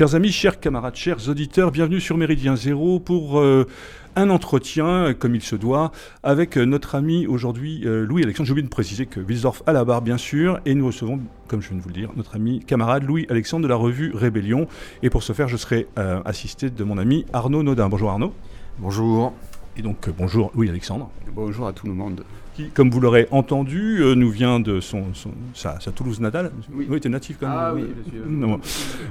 Chers amis, chers camarades, chers auditeurs, bienvenue sur Méridien Zéro pour euh, un entretien, comme il se doit, avec euh, notre ami aujourd'hui euh, Louis-Alexandre. J'ai oublié de préciser que Wilsdorf à la barre, bien sûr, et nous recevons, comme je viens de vous le dire, notre ami camarade Louis-Alexandre de la revue Rébellion. Et pour ce faire, je serai assisté de mon ami Arnaud Nodin. Bonjour Arnaud. Bonjour. Et donc bonjour Louis-Alexandre. Bonjour à tout le monde comme vous l'aurez entendu, euh, nous vient de son, sa, Toulouse natale. Oui, oui tu es natif quand même. Ah oui, bien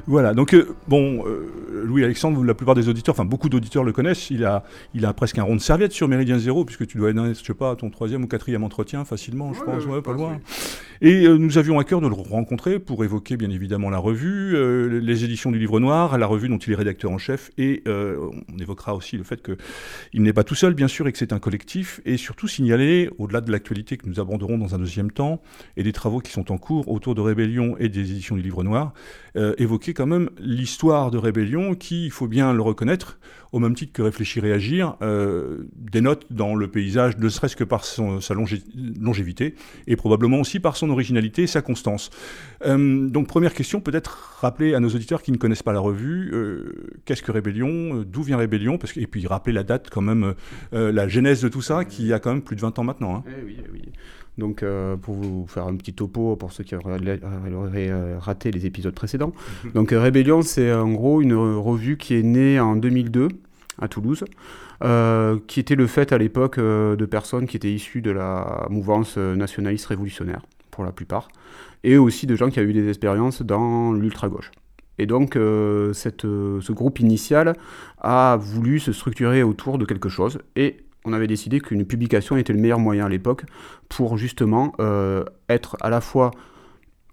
voilà, donc euh, bon, euh, Louis-Alexandre, la plupart des auditeurs, enfin beaucoup d'auditeurs le connaissent, il a, il a presque un rond de serviette sur Méridien Zéro, puisque tu dois être, je sais pas, ton troisième ou quatrième entretien facilement, je pense, ouais, pas loin. Et nous avions à cœur de le rencontrer pour évoquer bien évidemment la revue, les éditions du Livre Noir, la revue dont il est rédacteur en chef, et on évoquera aussi le fait qu'il n'est pas tout seul, bien sûr, et que c'est un collectif, et surtout signaler, au-delà de l'actualité que nous aborderons dans un deuxième temps, et des travaux qui sont en cours autour de Rébellion et des éditions du Livre Noir, euh, évoquer quand même l'histoire de Rébellion qui, il faut bien le reconnaître, au même titre que Réfléchir et Agir, euh, dénote dans le paysage, ne serait-ce que par sa longévité, et probablement aussi par son originalité et sa constance. Euh, donc première question, peut-être rappeler à nos auditeurs qui ne connaissent pas la revue, qu'est-ce que Rébellion, d'où vient Rébellion, et puis rappeler la date quand même, la genèse de tout ça, qui a quand même plus de 20 ans maintenant. Hein. Eh oui, eh oui. Donc, euh, pour vous faire un petit topo pour ceux qui auraient, euh, raté les épisodes précédents. Mhm. Donc, euh, Rébellion, c'est en gros une revue qui est née en 2002 à Toulouse, qui était le fait à l'époque de personnes qui étaient issues de la mouvance nationaliste révolutionnaire, pour la plupart, et aussi de gens qui avaient eu des expériences dans l'ultra-gauche. Et donc, cette, ce groupe initial a voulu se structurer autour de quelque chose, et on avait décidé qu'une publication était le meilleur moyen à l'époque pour justement euh, être à la fois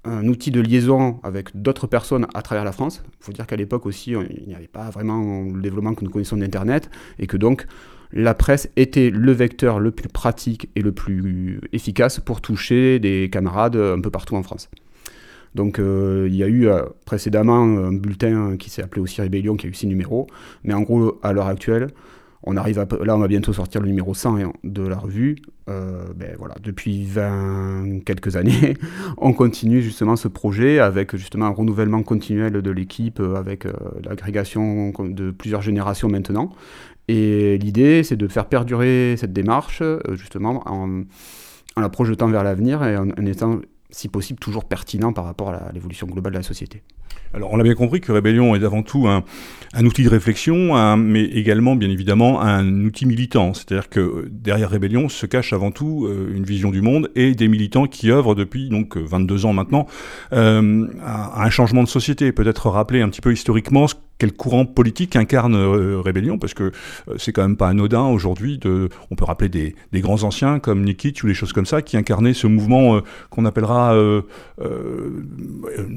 un outil de liaison avec d'autres personnes à travers la France. Il faut dire qu'à l'époque aussi, il n'y avait pas vraiment le développement que nous connaissons d'Internet, et que donc la presse était le vecteur le plus pratique et le plus efficace pour toucher des camarades un peu partout en France. Donc euh, il y a eu euh, précédemment un bulletin qui s'est appelé aussi Rébellion, qui a eu six numéros, mais en gros, à l'heure actuelle, on arrive à, là, on va bientôt sortir le numéro 100 de la revue. Euh, ben voilà, depuis 20 quelques années, on continue justement ce projet avec justement un renouvellement continuel de l'équipe, euh, avec euh, l'agrégation de plusieurs générations maintenant. Et l'idée, c'est de faire perdurer cette démarche, justement, en, la projetant vers l'avenir et en, étant, si possible, toujours pertinent par rapport à l'évolution globale de la société. Alors, on l'a bien compris que Rébellion est avant tout un, outil de réflexion, mais également, bien évidemment, un outil militant. C'est-à-dire que derrière Rébellion se cache avant tout euh, une vision du monde et des militants qui œuvrent depuis donc 22 ans maintenant euh, à un changement de société. Peut-être rappeler un petit peu historiquement ce quel courant politique incarne euh, Rébellion, parce que euh, c'est quand même pas anodin aujourd'hui. De, on peut rappeler des, des, grands anciens comme Nikitsch ou des choses comme ça qui incarnaient ce mouvement euh, qu'on appellera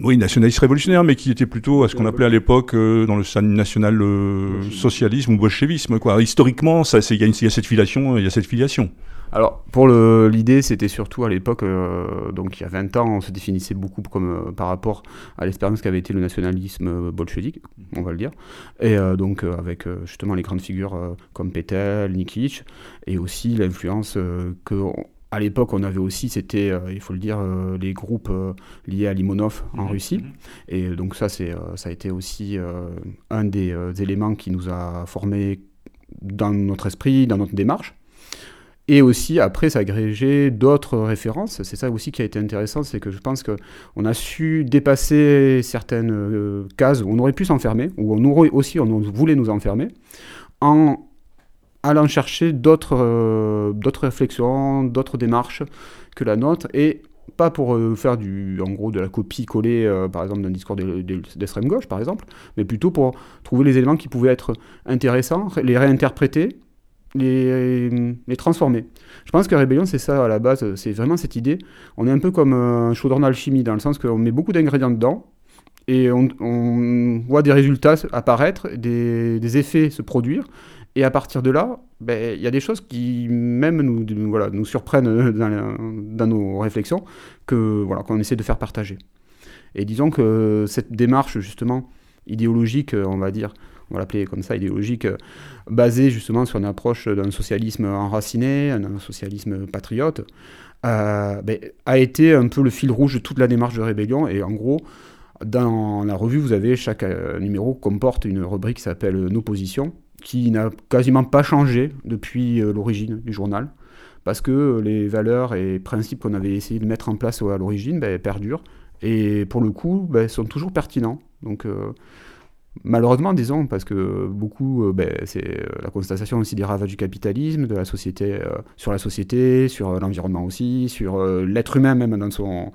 oui nationaliste révolutionnaire, mais qui était plutôt à ce qu'on appelait à l'époque dans le national socialisme ou bolchevisme. Quoi. Historiquement, il y, y, a cette filiation, il y a cette filiation. Alors, pour l'idée, c'était surtout à l'époque, euh, donc il y a 20 ans, on se définissait beaucoup comme, euh, par rapport à l'expérience qu'avait été le nationalisme bolchevique, on va le dire, et euh, donc avec justement les grandes figures comme Petel, Nikitsch, et aussi l'influence que à l'époque, on avait aussi, c'était, il faut le dire, les groupes liés à Limonov en mhm. Russie. Mhm. Et donc ça, c'est, ça a été aussi un des éléments qui nous a formés dans notre esprit, dans notre démarche. Et aussi, après, s'agréger d'autres références. C'est ça aussi qui a été intéressant, c'est que je pense qu'on a su dépasser certaines euh, cases où on aurait pu s'enfermer, où on aurait aussi on voulait nous enfermer, en allant chercher d'autres euh, d'autres réflexions, d'autres démarches que la nôtre, et pas pour euh, faire du, en gros de la copie-coller, par exemple, d'un discours d'extrême gauche, par exemple, mais plutôt pour trouver les éléments qui pouvaient être intéressants, les réinterpréter, les, transformer. Je pense que Rébellion, c'est ça à la base, c'est vraiment cette idée. On est un peu comme un chaudron d'alchimie, dans le sens qu'on met beaucoup d'ingrédients dedans, et on, voit des résultats apparaître, des, effets se produire, et à partir de là, ben, il y a des choses qui même nous, voilà, nous surprennent dans, nos réflexions, que voilà, qu'on essaie de faire partager. Et disons que cette démarche, justement, idéologique, on va dire, on va l'appeler comme ça, idéologique, euh, basée justement sur une approche d'un socialisme enraciné, un socialisme patriote, euh, ben, a été un peu le fil rouge de toute la démarche de rébellion. Et en gros, Dans la revue, vous avez chaque numéro comporte une rubrique qui s'appelle Nos positions, qui n'a quasiment pas changé depuis l'origine du journal parce que les valeurs et principes qu'on avait essayé de mettre en place à l'origine ben, perdurent et pour le coup ben, sont toujours pertinents. Donc euh, malheureusement, disons, parce que beaucoup, euh, ben, c'est euh, la constatation aussi des ravages du capitalisme, de la société, sur la société, sur l'environnement aussi, sur l'être humain même dans, son,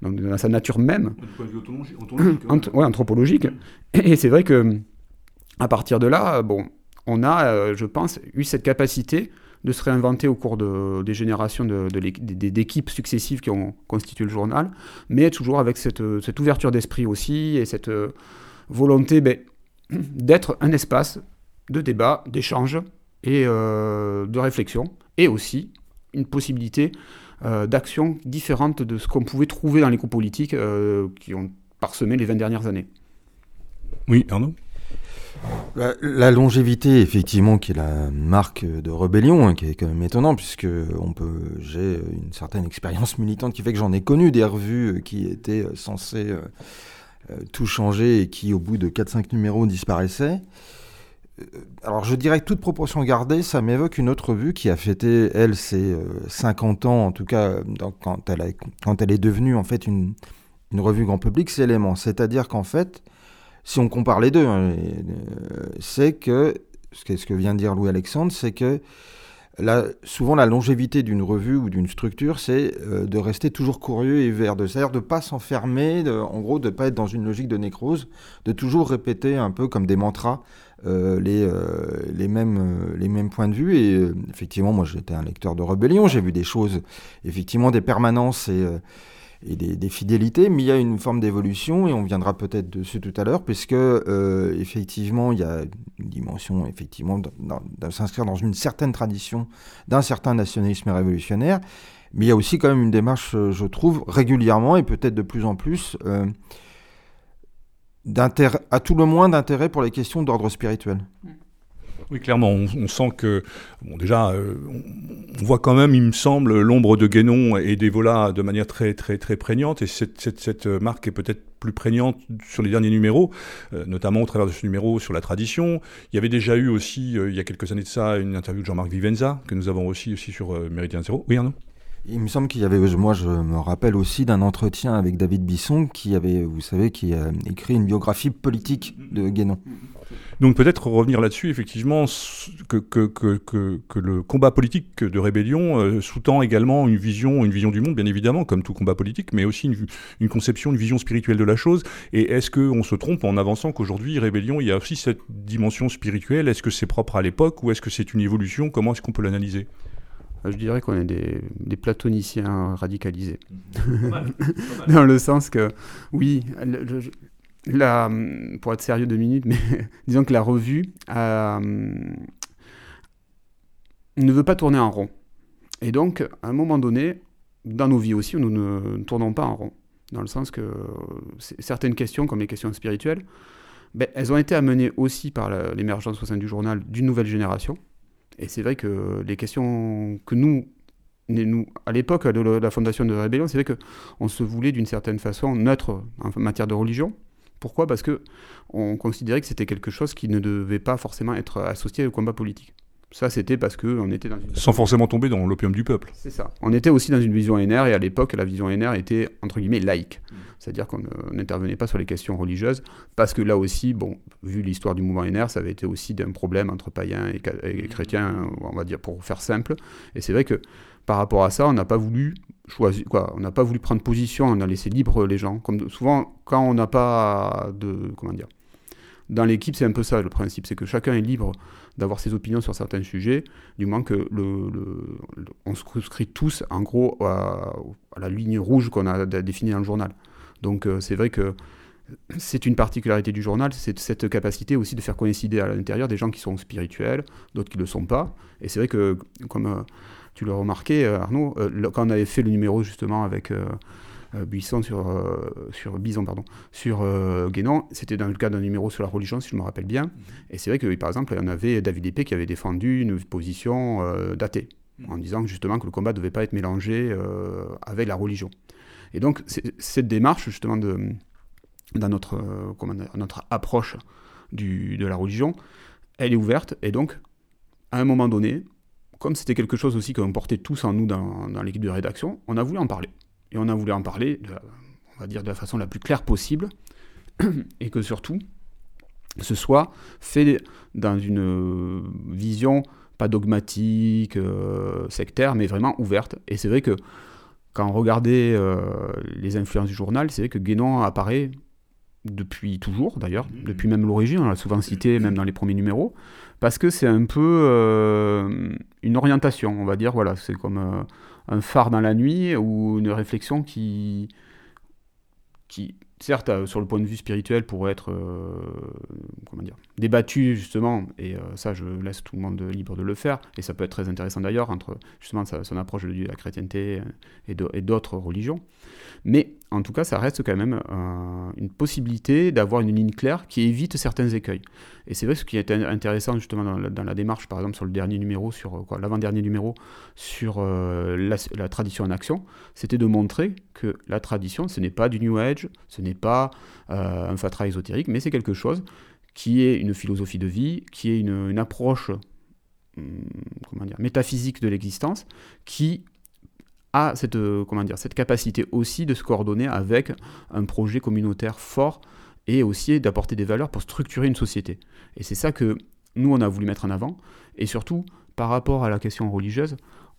dans, sa nature même. de anthropologique. Hein. anthropologique. Et c'est vrai que à partir de là, bon, on a, je pense, eu cette capacité de se réinventer au cours de, des générations d'équipes successives qui ont constitué le journal, mais toujours avec cette, cette ouverture d'esprit aussi et cette euh, volonté ben, d'être un espace de débat, d'échange et euh, de réflexion, et aussi une possibilité euh, d'action différente de ce qu'on pouvait trouver dans les coups politiques qui ont parsemé les 20 dernières années. Oui, Arnaud? La, longévité, effectivement, qui est la marque de rébellion, hein, qui est quand même étonnant, puisque on peut, j'ai une certaine expérience militante qui fait que j'en ai connu des revues qui étaient censées euh, euh, tout changer et qui, au bout de 4-5 numéros, disparaissaient. Euh, alors je dirais que toute proportion gardée, ça m'évoque une autre revue qui a fêté, elle, ses 50 ans, en tout cas quand, elle quand elle est devenue en fait une, une revue grand public, c'est Élément. C'est-à-dire qu'en fait, si on compare les deux, hein, euh, c'est que, ce que vient de dire Louis-Alexandre, c'est que souvent la longévité d'une revue ou d'une structure, c'est euh, de rester toujours curieux et vert, c'est-à-dire de ne pas s'enfermer, en gros de ne pas être dans une logique de nécrose, de toujours répéter un peu comme des mantras euh, les, les, mêmes, les mêmes points de vue. Et effectivement, moi j'étais un lecteur de rébellion, j'ai vu des choses, effectivement des permanences et et des, fidélités, mais il y a une forme d'évolution, et on viendra peut-être dessus tout à l'heure, puisque euh, effectivement, il y a une dimension, effectivement, de, s'inscrire dans une certaine tradition d'un certain nationalisme révolutionnaire, mais il y a aussi quand même une démarche, euh, je trouve, régulièrement, et peut-être de plus en plus, euh, à tout le moins d'intérêt pour les questions d'ordre spirituel. Mm. Oui, clairement, on, sent que, bon, déjà, euh, on, voit quand même, il me semble, l'ombre de Guénon et d'Evola de manière très, très, très prégnante, et cette, cette, marque est peut-être plus prégnante sur les derniers numéros, euh, notamment au travers de ce numéro sur la tradition. Il y avait déjà eu aussi, euh, il y a quelques années de ça, une interview de Jean-Marc Vivenza, que nous avons aussi, aussi sur Méridien Zéro. Oui, Arnaud? Il me semble qu'il y avait, moi je me rappelle aussi d'un entretien avec David Bisson qui avait, vous savez, qui a écrit une biographie politique de Guénon. Donc peut-être revenir là-dessus, effectivement, que, que, que, que, le combat politique de rébellion euh, sous-tend également une vision, une vision du monde, bien évidemment, comme tout combat politique, mais aussi une, une conception, une vision spirituelle de la chose. Et est-ce qu'on se trompe en avançant qu'aujourd'hui, rébellion, il y a aussi cette dimension spirituelle? Est-ce que c'est propre à l'époque ou est-ce que c'est une évolution? Comment est-ce qu'on peut l'analyser? Je dirais qu'on est des, des, platoniciens radicalisés. Dans le sens que, oui, la, pour être sérieux deux minutes, mais disons que la revue euh, ne veut pas tourner en rond. Et donc, à un moment donné, dans nos vies aussi, nous ne tournons pas en rond. Dans le sens que certaines questions, comme les questions spirituelles, ben, elles ont été amenées aussi par l'émergence au sein du journal d'une nouvelle génération et c'est vrai que les questions que nous, nous à l'époque de la fondation de la Rébellion, c'est vrai qu'on se voulait d'une certaine façon neutre en matière de religion. Pourquoi? Parce que on considérait que c'était quelque chose qui ne devait pas forcément être associé au combat politique. Ça, c'était parce qu'on était dans une... Sans forcément tomber dans l'opium du peuple. C'est ça. On était aussi dans une vision NR, et à l'époque, la vision NR était, entre guillemets, laïque. Mm. C'est-à-dire qu'on n'intervenait pas sur les questions religieuses, parce que là aussi, bon, vu l'histoire du mouvement NR, ça avait été aussi d'un problème entre païens et, et, chrétiens, on va dire, pour faire simple. Et c'est vrai que par rapport à ça, on n'a pas voulu choisir, quoi, on n'a pas voulu prendre position, on a laissé libre les gens. Comme souvent, quand on n'a pas de, comment dire, dans l'équipe, c'est un peu ça le principe, c'est que chacun est libre d'avoir ses opinions sur certains sujets, du moins que le, on se souscrit tous, en gros, à, la ligne rouge qu'on a définie dans le journal. Donc euh, c'est vrai que c'est une particularité du journal, c'est cette capacité aussi de faire coïncider à l'intérieur des gens qui sont spirituels, d'autres qui ne le sont pas. Et c'est vrai que, comme euh, tu l'as remarqué, euh, Arnaud, quand on avait fait le numéro justement avec euh, Buisson sur, euh, sur Bison, pardon, sur euh, Guénon. C'était dans le cas d'un numéro sur la religion, si je me rappelle bien. Et c'est vrai que, par exemple, il y en avait David Épée qui avait défendu une position datée, en disant justement que le combat ne devait pas être mélangé avec la religion. Et donc, cette démarche, justement, de, dans notre, notre approche du, de la religion, elle est ouverte, et donc, à un moment donné, comme c'était quelque chose aussi qu'on portait tous en nous dans, dans l'équipe de rédaction, on a voulu en parler. Et on a voulu en parler, on va dire, de la façon la plus claire possible, et que surtout, ce soit fait dans une vision pas dogmatique, euh, sectaire, mais vraiment ouverte. Et c'est vrai que quand on regardait euh, les influences du journal, c'est vrai que Guénon apparaît depuis toujours, d'ailleurs, mmh. depuis même l'origine, on l'a souvent cité, même dans les premiers numéros, parce que c'est un peu euh, une orientation, on va dire, voilà, c'est comme un phare dans la nuit ou une réflexion qui, qui certes, euh, sur le point de vue spirituel, pourrait être euh, comment dire, débattu, justement, et euh, ça, je laisse tout le monde libre de le faire, et ça peut être très intéressant d'ailleurs, entre justement son approche de la chrétienté et d'autres religions. Mais en tout cas, ça reste quand même une possibilité d'avoir une ligne claire qui évite certains écueils. Et c'est vrai ce qui est intéressant justement dans la, démarche, par exemple sur le dernier numéro, sur l'avant-dernier numéro sur la, la, tradition en action, c'était de montrer que la tradition, ce n'est pas du New Age, ce n'est pas euh, un fatras ésotérique, mais c'est quelque chose qui est une philosophie de vie, qui est une, approche hum, métaphysique de l'existence, qui a cette, euh, comment dire, cette capacité aussi de se coordonner avec un projet communautaire fort et aussi d'apporter des valeurs pour structurer une société. Et c'est ça que nous, on a voulu mettre en avant. Et surtout, par rapport à la question religieuse,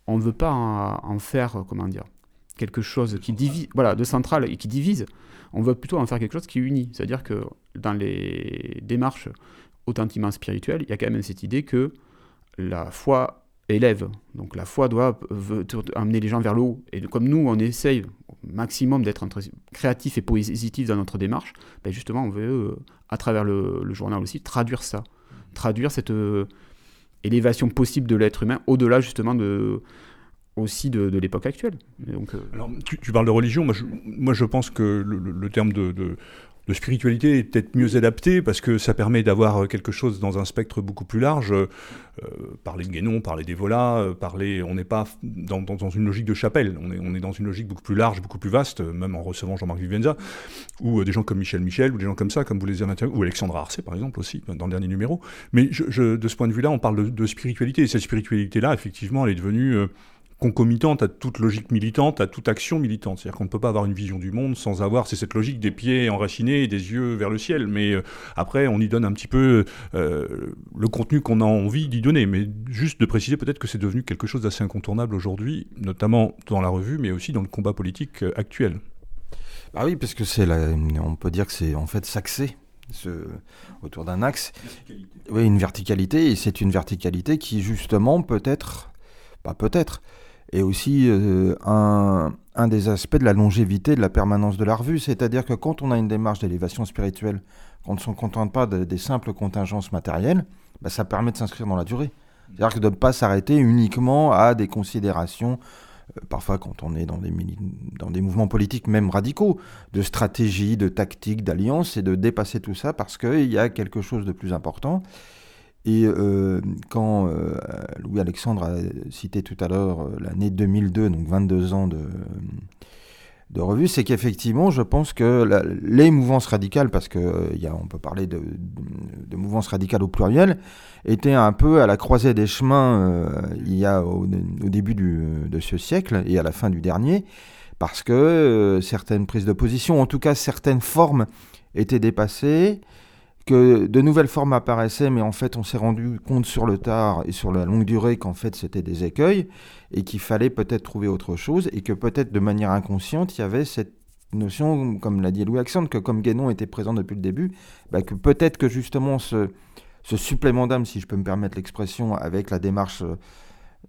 on ne veut pas en, faire, comment dire, quelque chose qui divise, voilà, de central et qui divise. On veut plutôt en faire quelque chose qui unit. C'est-à-dire que dans les démarches authentiquement spirituelles, il y a quand même cette idée que la foi élève. Donc la foi doit amener les gens vers le haut. Et comme nous, on essaye au maximum d'être créatif et positif dans notre démarche, ben justement, on veut, euh, à travers le, journal aussi, traduire ça. Traduire cette euh, élévation possible de l'être humain au-delà justement de aussi de, l'époque actuelle. Donc, euh, Alors, tu, parles de religion, moi je, moi je pense que le, terme de, de, spiritualité est peut-être mieux adapté parce que ça permet d'avoir quelque chose dans un spectre beaucoup plus large. Euh, parler de Guénon, parler des euh, parler, on n'est pas dans, une logique de chapelle, on est, dans une logique beaucoup plus large, beaucoup plus vaste, même en recevant Jean-Marc Vivenza, ou des gens comme Michel Michel, ou des gens comme ça, comme vous les avez ou Alexandre Arcet par exemple aussi, dans le dernier numéro. Mais de ce point de vue-là, on parle de, spiritualité, et cette spiritualité-là, effectivement, elle est devenue concomitante à toute logique militante, à toute action militante. C'est-à-dire qu'on ne peut pas avoir une vision du monde sans avoir, c'est cette logique des pieds enracinés et des yeux vers le ciel. Mais euh, après, on y donne un petit peu euh, le contenu qu'on a envie d'y donner. Mais juste de préciser peut-être que c'est devenu quelque chose d'assez incontournable aujourd'hui, notamment dans la revue, mais aussi dans le combat politique euh, actuel. Ah oui, parce que c'est on peut dire que c'est en fait s'axer ce, autour d'un axe. Oui, une verticalité, et c'est une verticalité qui justement peut être, pas peut-être, et aussi euh, un, un, des aspects de la longévité, de la permanence de la revue. C'est-à-dire que quand on a une démarche d'élévation spirituelle, qu'on ne se contente pas des simples contingences matérielles, bah, ça permet de s'inscrire dans la durée. C'est-à-dire que de ne pas s'arrêter uniquement à des considérations, euh, parfois quand on est dans des, dans des mouvements politiques même radicaux, de stratégie, de tactique, d'alliance, et de dépasser tout ça parce qu'il y a quelque chose de plus important. Et euh, quand euh, Louis-Alexandre a cité tout à l'heure euh, l'année 2002, donc 22 ans de, de revue, c'est qu'effectivement, je pense que les mouvances radicales, parce qu'on on peut parler de, de, mouvances radicales au pluriel, étaient un peu à la croisée des chemins il y a au, début de ce siècle et à la fin du dernier, parce que certaines prises de position, en tout cas certaines formes, étaient dépassées que de nouvelles formes apparaissaient, mais en fait on s'est rendu compte sur le tard et sur la longue durée qu'en fait c'était des écueils et qu'il fallait peut-être trouver autre chose et que peut-être de manière inconsciente il y avait cette notion, comme l'a dit Louis Alexandre, que comme Guénon était présent depuis le début, bah, que peut-être que justement ce, supplément d'âme, si je peux me permettre l'expression, avec la démarche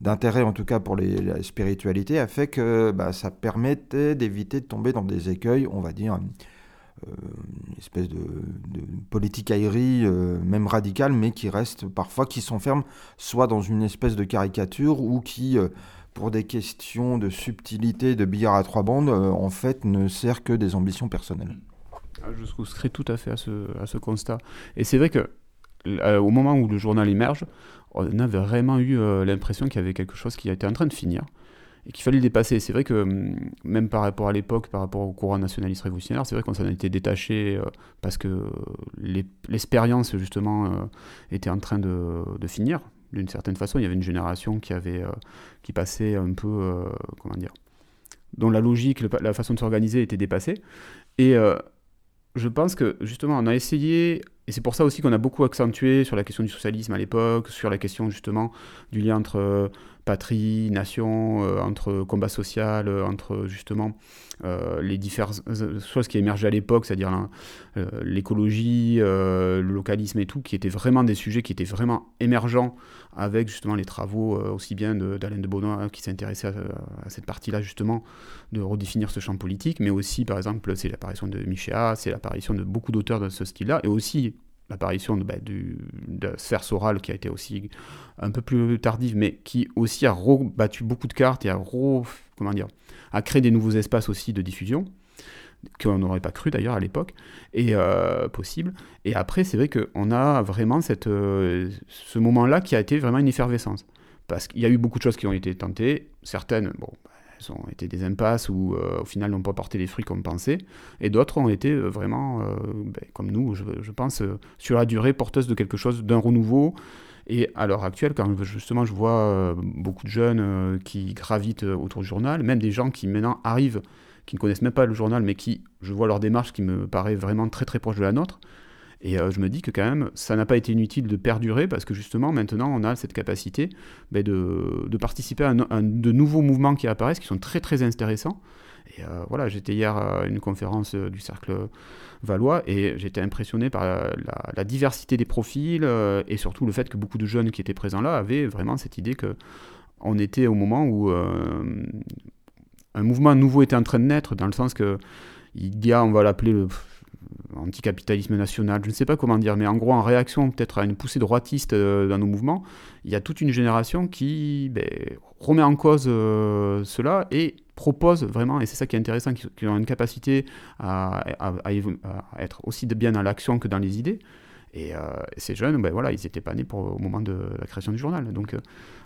d'intérêt en tout cas pour les, la spiritualité, a fait que bah, ça permettait d'éviter de tomber dans des écueils, on va dire, euh, espèce de, politique aérie, euh, même radicale, mais qui reste parfois, qui s'enferme soit dans une espèce de caricature ou qui, euh, pour des questions de subtilité, de billard à trois bandes, en fait ne sert que des ambitions personnelles. Ah, je souscris tout à fait à ce, à ce constat. Et c'est vrai que au moment où le journal émerge, on avait vraiment eu l'impression qu'il y avait quelque chose qui était en train de finir et qu'il fallait le dépasser. C'est vrai que hum, même par rapport à l'époque, par rapport au courant nationaliste révolutionnaire, c'est vrai qu'on s'en été détaché euh, parce que l'expérience justement euh, était en train de, finir. D'une certaine façon, il y avait une génération qui avait euh, qui passait un peu comment dire, dont la logique, la façon de s'organiser était dépassée. Et je pense que justement, on a essayé et c'est pour ça aussi qu'on a beaucoup accentué sur la question du socialisme à l'époque, sur la question justement du lien entre euh, patrie, nation, euh, entre combat social, euh, entre justement les différentes choses qui émergeaient à l'époque, c'est-à-dire l'écologie, le localisme et tout, qui étaient vraiment des sujets qui étaient vraiment émergents avec justement les travaux aussi bien d'Alain de, de qui s'intéressait à, cette partie-là justement de redéfinir ce champ politique, mais aussi par exemple c'est l'apparition de Michéa, c'est l'apparition de beaucoup d'auteurs de ce style-là, et aussi l'apparition de, bah, de la sphère sorale qui a été aussi un peu plus tardive, mais qui aussi a rebattu beaucoup de cartes et a, comment dire, a créé des nouveaux espaces aussi de diffusion qu'on n'aurait pas cru d'ailleurs à l'époque, et euh, possible. Et après, c'est vrai qu'on a vraiment cette, euh, ce moment-là qui a été vraiment une effervescence. Parce qu'il y a eu beaucoup de choses qui ont été tentées, certaines, bon, ont été des impasses ou euh, au final n'ont pas porté les fruits comme pensé, et d'autres ont été euh, vraiment, euh, ben, comme nous, je, pense, sur la durée porteuses de quelque chose, d'un renouveau. Et à l'heure actuelle, quand justement je vois beaucoup de jeunes qui gravitent autour du journal, même des gens qui maintenant arrivent, qui ne connaissent même pas le journal, mais qui, je vois leur démarche qui me paraît vraiment très très proche de la nôtre, et euh, je me dis que quand même, ça n'a pas été inutile de perdurer parce que justement, maintenant, on a cette capacité ben, de, participer à, de nouveaux mouvements qui apparaissent, qui sont très très intéressants. Et euh, voilà, j'étais hier à une conférence euh, du Cercle Valois et j'étais impressionné par la, diversité des profils et surtout le fait que beaucoup de jeunes qui étaient présents là avaient vraiment cette idée que on était au moment où un mouvement nouveau était en train de naître, dans le sens que il y a, on va l'appeler le anticapitalisme national, je ne sais pas comment dire, mais en gros, en réaction peut-être à une poussée droitiste euh, dans nos mouvements, il y a toute une génération qui ben, remet en cause euh, cela et propose vraiment, et c'est ça qui est intéressant, qui, ont une capacité à, être aussi bien dans l'action que dans les idées. Et euh, ces jeunes, ben voilà, ils n'étaient pas nés pour, au moment de la création du journal. Donc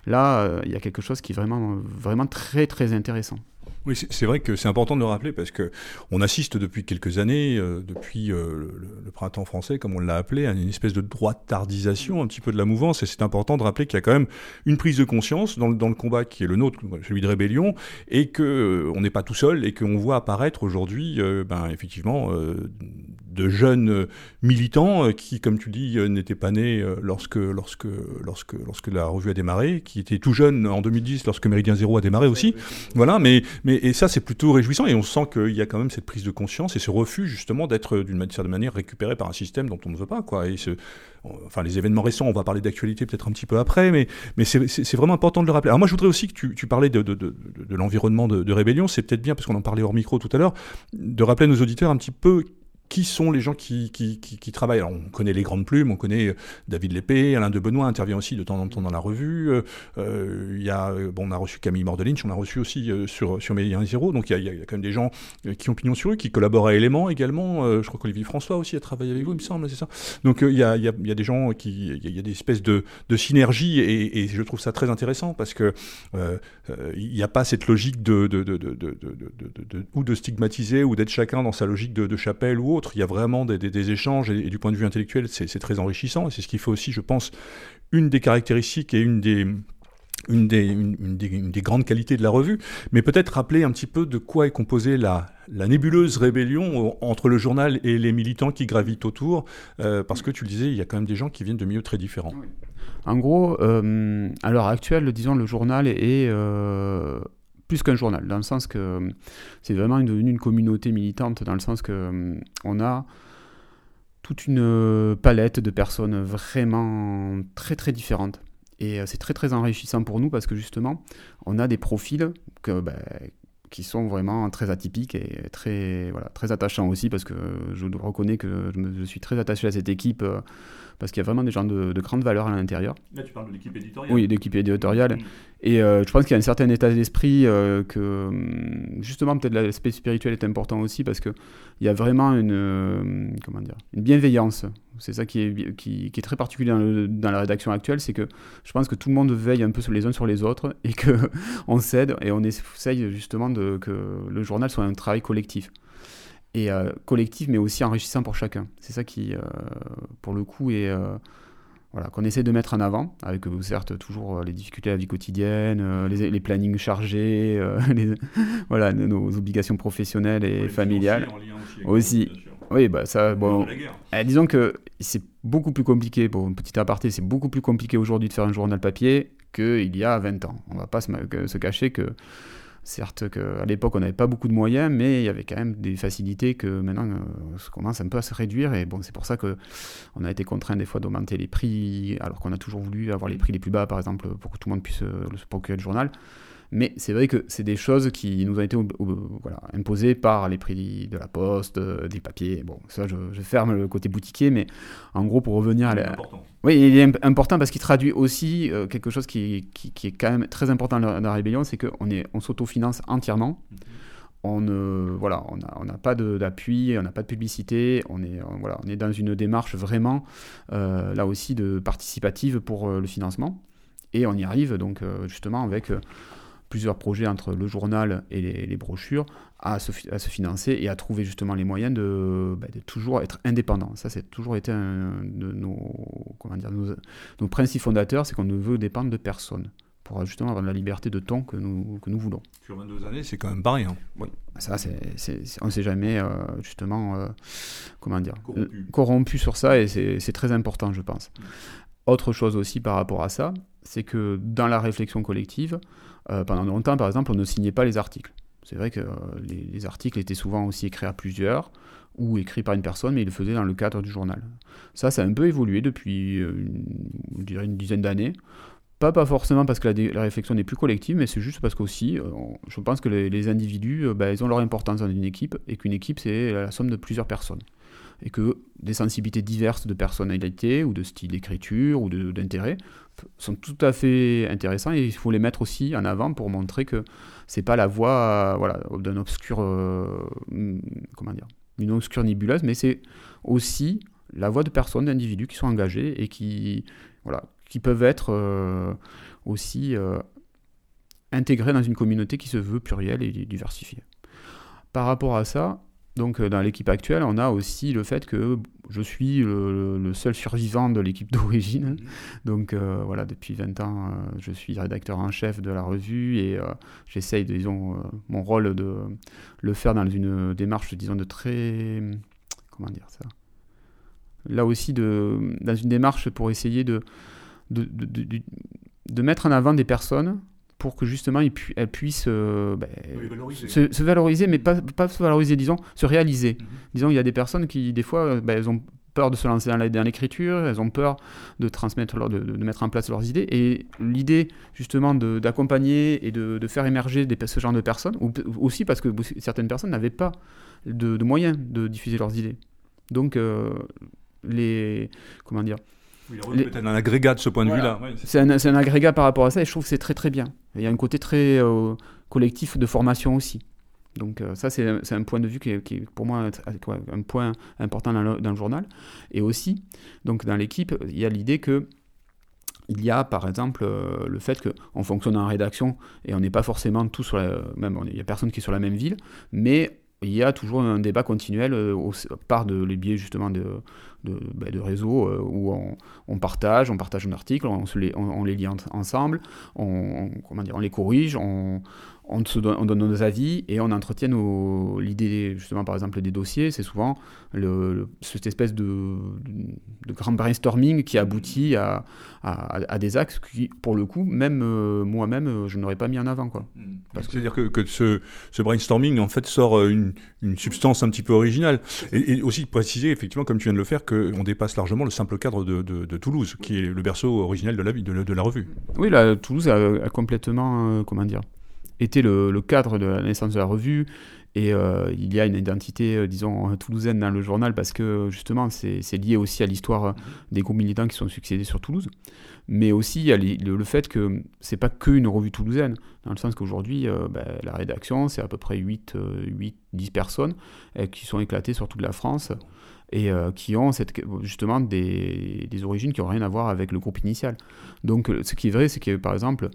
là, il y a quelque chose qui est vraiment, vraiment très, très intéressant. Oui, c'est vrai que c'est important de le rappeler parce que on assiste depuis quelques années, euh, depuis euh, le, printemps français, comme on l'a appelé, à une espèce de droitardisation un petit peu de la mouvance. Et c'est important de rappeler qu'il y a quand même une prise de conscience dans le, dans le combat qui est le nôtre, celui de rébellion, et que euh, on n'est pas tout seul et qu'on voit apparaître aujourd'hui, ben effectivement, de jeunes militants qui, comme tu dis, n'étaient pas nés lorsque, lorsque, lorsque, lorsque la revue a démarré, qui étaient tout jeunes en 2010 lorsque Méridien Zéro a démarré aussi. Voilà, mais, mais et ça, c'est plutôt réjouissant et on sent qu'il y a quand même cette prise de conscience et ce refus justement d'être d'une certaine manière récupéré par un système dont on ne veut pas. Quoi. Et ce, enfin, les événements récents, on va parler d'actualité peut-être un petit peu après, mais, mais c'est vraiment important de le rappeler. Alors moi, je voudrais aussi que tu, tu parlais de, de, de, de l'environnement de, de, rébellion, c'est peut-être bien, parce qu'on en parlait hors micro tout à l'heure, de rappeler à nos auditeurs un petit peu qui sont les gens qui, qui, qui, travaillent Alors, on connaît les grandes plumes, on connaît euh, David Lépée, Alain de Benoît intervient aussi de temps en temps dans la revue. Euh, euh y a, bon, on a reçu Camille Mordelinch, on a reçu aussi euh, sur, sur Médien Zéro, donc il y, a, quand même des gens qui ont pignon sur eux, qui collaborent à Éléments également. je crois qu'Olivier François aussi a travaillé avec vous, il me semble, c'est ça. Donc il y, a, y a, des gens qui. Il y a des espèces de, de synergie et, je trouve ça très intéressant parce que il n'y a pas cette logique de, de, de, de, de, de ou de stigmatiser ou d'être chacun dans sa logique de, chapelle ou il y a vraiment des, échanges et, du point de vue intellectuel, c'est très enrichissant. Et c'est ce qui fait aussi, je pense, une des caractéristiques et une des, grandes qualités de la revue, mais peut-être rappeler un petit peu de quoi est composée la, nébuleuse rébellion entre le journal et les militants qui gravitent autour, euh, parce que tu le disais, il y a quand même des gens qui viennent de milieux très différents. En gros, euh, à l'heure actuelle, disons, le journal est euh, plus qu'un journal, dans le sens que euh, c'est vraiment devenu une communauté militante, dans le sens que euh, on a toute une euh, palette de personnes vraiment très très différentes. Et c'est très très enrichissant pour nous parce que justement, on a des profils que, ben, qui sont vraiment très atypiques et très, voilà, très attachants aussi parce que je reconnais que je, me, je suis très attaché à cette équipe parce qu'il y a vraiment des gens de, de grande valeur à l'intérieur. Là, tu parles de l'équipe éditoriale Oui, l'équipe éditoriale. Mm. Et euh, je pense qu'il y a un certain état d'esprit euh, que, hum, justement, peut-être l'aspect spirituel est important aussi parce qu'il y a vraiment une, euh, comment dire, une bienveillance C'est ça qui est, qui, est très particulier dans, la rédaction actuelle, c'est que je pense que tout le monde veille un peu les uns sur les autres et que on s'aide et on essaye justement de, que le journal soit un travail collectif. Et euh, collectif, mais aussi enrichissant pour chacun. C'est ça qui, pour le coup, est voilà, qu'on essaie de mettre en avant, avec certes toujours les difficultés de la vie quotidienne, les, les plannings chargés, les, voilà, nos obligations professionnelles et familiales. Aussi, oui, bah ça, bon. Eh, disons que c'est beaucoup plus compliqué, pour une petite aparté, c'est beaucoup plus compliqué aujourd'hui de faire un journal papier qu'il y a 20 ans. On ne va pas se, se, cacher que, certes, qu'à l'époque, on n'avait pas beaucoup de moyens, mais il y avait quand même des facilités que maintenant, euh, ça commence un peu à se réduire. Et bon, c'est pour ça qu'on a été contraint des fois d'augmenter les prix, alors qu'on a toujours voulu avoir les prix les plus bas, par exemple, pour que tout le monde puisse euh, se procurer le journal. Mais c'est vrai que c'est des choses qui nous ont été voilà, imposées par les prix de la poste, euh, des papiers. Bon, ça, je, ferme le côté boutiquier, mais en gros, pour revenir à la... Important. Oui, il est important parce qu'il traduit aussi euh, quelque chose qui, qui, est quand même très important dans la rébellion, c'est qu'on on, s'autofinance entièrement. Mhm. On ne voilà, on n'a pas d'appui, on n'a pas de publicité, on est, voilà, on est dans une démarche vraiment, euh, là aussi, de participative pour le financement. Et on y arrive donc justement avec plusieurs projets entre le journal et les, brochures à se, à se, financer et à trouver justement les moyens de, bah, de toujours être indépendant. Ça, c'est toujours été un de nos, comment dire, nos, nos principes fondateurs, c'est qu'on ne veut dépendre de personne pour justement avoir la liberté de ton que nous, que nous voulons. Sur 22 années, c'est quand même pas rien. Oui, ça, c'est, on ne s'est jamais euh, justement, euh, comment dire, corrompu. corrompu. sur ça et c'est, très important, je pense. Mm. Autre chose aussi par rapport à ça, c'est que dans la réflexion collective, euh, pendant longtemps, par exemple, on ne signait pas les articles. C'est vrai que euh, les, articles étaient souvent aussi écrits à plusieurs ou écrits par une personne, mais ils le faisaient dans le cadre du journal. Ça, ça a un peu évolué depuis euh, une, une dizaine d'années. Pas, pas forcément parce que la, réflexion n'est plus collective, mais c'est juste parce qu'aussi, je pense que les, individus, bah, ils ont leur importance dans une équipe, et qu'une équipe, c'est la somme de plusieurs personnes. Et que des sensibilités diverses de personnalité ou de style d'écriture ou d'intérêt sont tout à fait intéressants et il faut les mettre aussi en avant pour montrer que c'est pas la voix voilà, d'un obscur euh, comment dire une obscure nébuleuse mais c'est aussi la voix de personnes d'individus qui sont engagés et qui voilà qui peuvent être euh, aussi euh, intégrés dans une communauté qui se veut plurielle et diversifiée par rapport à ça donc euh, dans l'équipe actuelle, on a aussi le fait que je suis le, seul survivant de l'équipe d'origine. Donc voilà, depuis 20 ans, je suis rédacteur en chef de la revue et j'essaye, disons, mon rôle de le faire dans une démarche, disons, de très... Comment dire ça? Là aussi, de, dans une démarche pour essayer de, de, de mettre en avant des personnes pour que justement elles puissent euh, ben, Se, valoriser, mais pas, pas, se valoriser, disons, se réaliser. Mhm. Disons, il y a des personnes qui, des fois, euh, ben, elles ont peur de se lancer dans l'écriture, elles ont peur de transmettre, leur, de, de, mettre en place leurs idées. Et l'idée, justement, d'accompagner et de, faire émerger des, ce genre de personnes, ou aussi parce que certaines personnes n'avaient pas de, moyens de diffuser leurs idées. Donc, euh, les. Comment dire oui, il peut-être un agrégat de ce point de vue-là. c'est un, un, agrégat par rapport à ça et je trouve que c'est très très bien. Il y a un côté très euh, collectif de formation aussi. Donc euh, ça, c'est un point de vue qui est, pour moi un point important dans le, journal. Et aussi, donc dans l'équipe, il y a l'idée que il y a par exemple euh, le fait qu'on fonctionne en rédaction et on n'est pas forcément tous sur la même, il y a personne qui est sur la même ville, mais il y a toujours un débat continuel au, par de, les biais justement de, de, bah, de réseaux euh, où on, partage, on partage un article, on, les, on, les lit ensemble, on, comment dire, on les corrige, on, on, donne nos avis et on entretient l'idée, justement, par exemple, des dossiers. C'est souvent le, cette espèce de, de, grand brainstorming qui aboutit à, à, des axes qui, pour le coup, même euh, moi-même, je n'aurais pas mis en avant. Quoi. Mmh. C'est-à-dire que, que ce, ce, brainstorming, en fait, sort euh, une, une, substance un petit peu originale. Et, aussi préciser, effectivement, comme tu viens de le faire, qu'on dépasse largement le simple cadre de, de, Toulouse, qui est le berceau originel de la, de, de la revue. Oui, là, Toulouse a, a complètement, euh, comment dire, était le, cadre de la naissance de la revue. Et euh, il y a une identité, euh, disons, toulousaine dans le journal parce que justement, c'est lié aussi à l'histoire euh, des groupes militants qui sont succédés sur Toulouse. Mais aussi, y a le, fait que c'est pas qu'une revue toulousaine, dans le sens qu'aujourd'hui, ben, la rédaction, c'est à peu près 8, 8 10 personnes qui sont éclatées sur toute la France. et qui ont cette, justement des, des origines qui n'ont rien à voir avec le groupe initial. Donc ce qui est vrai, c'est que par exemple,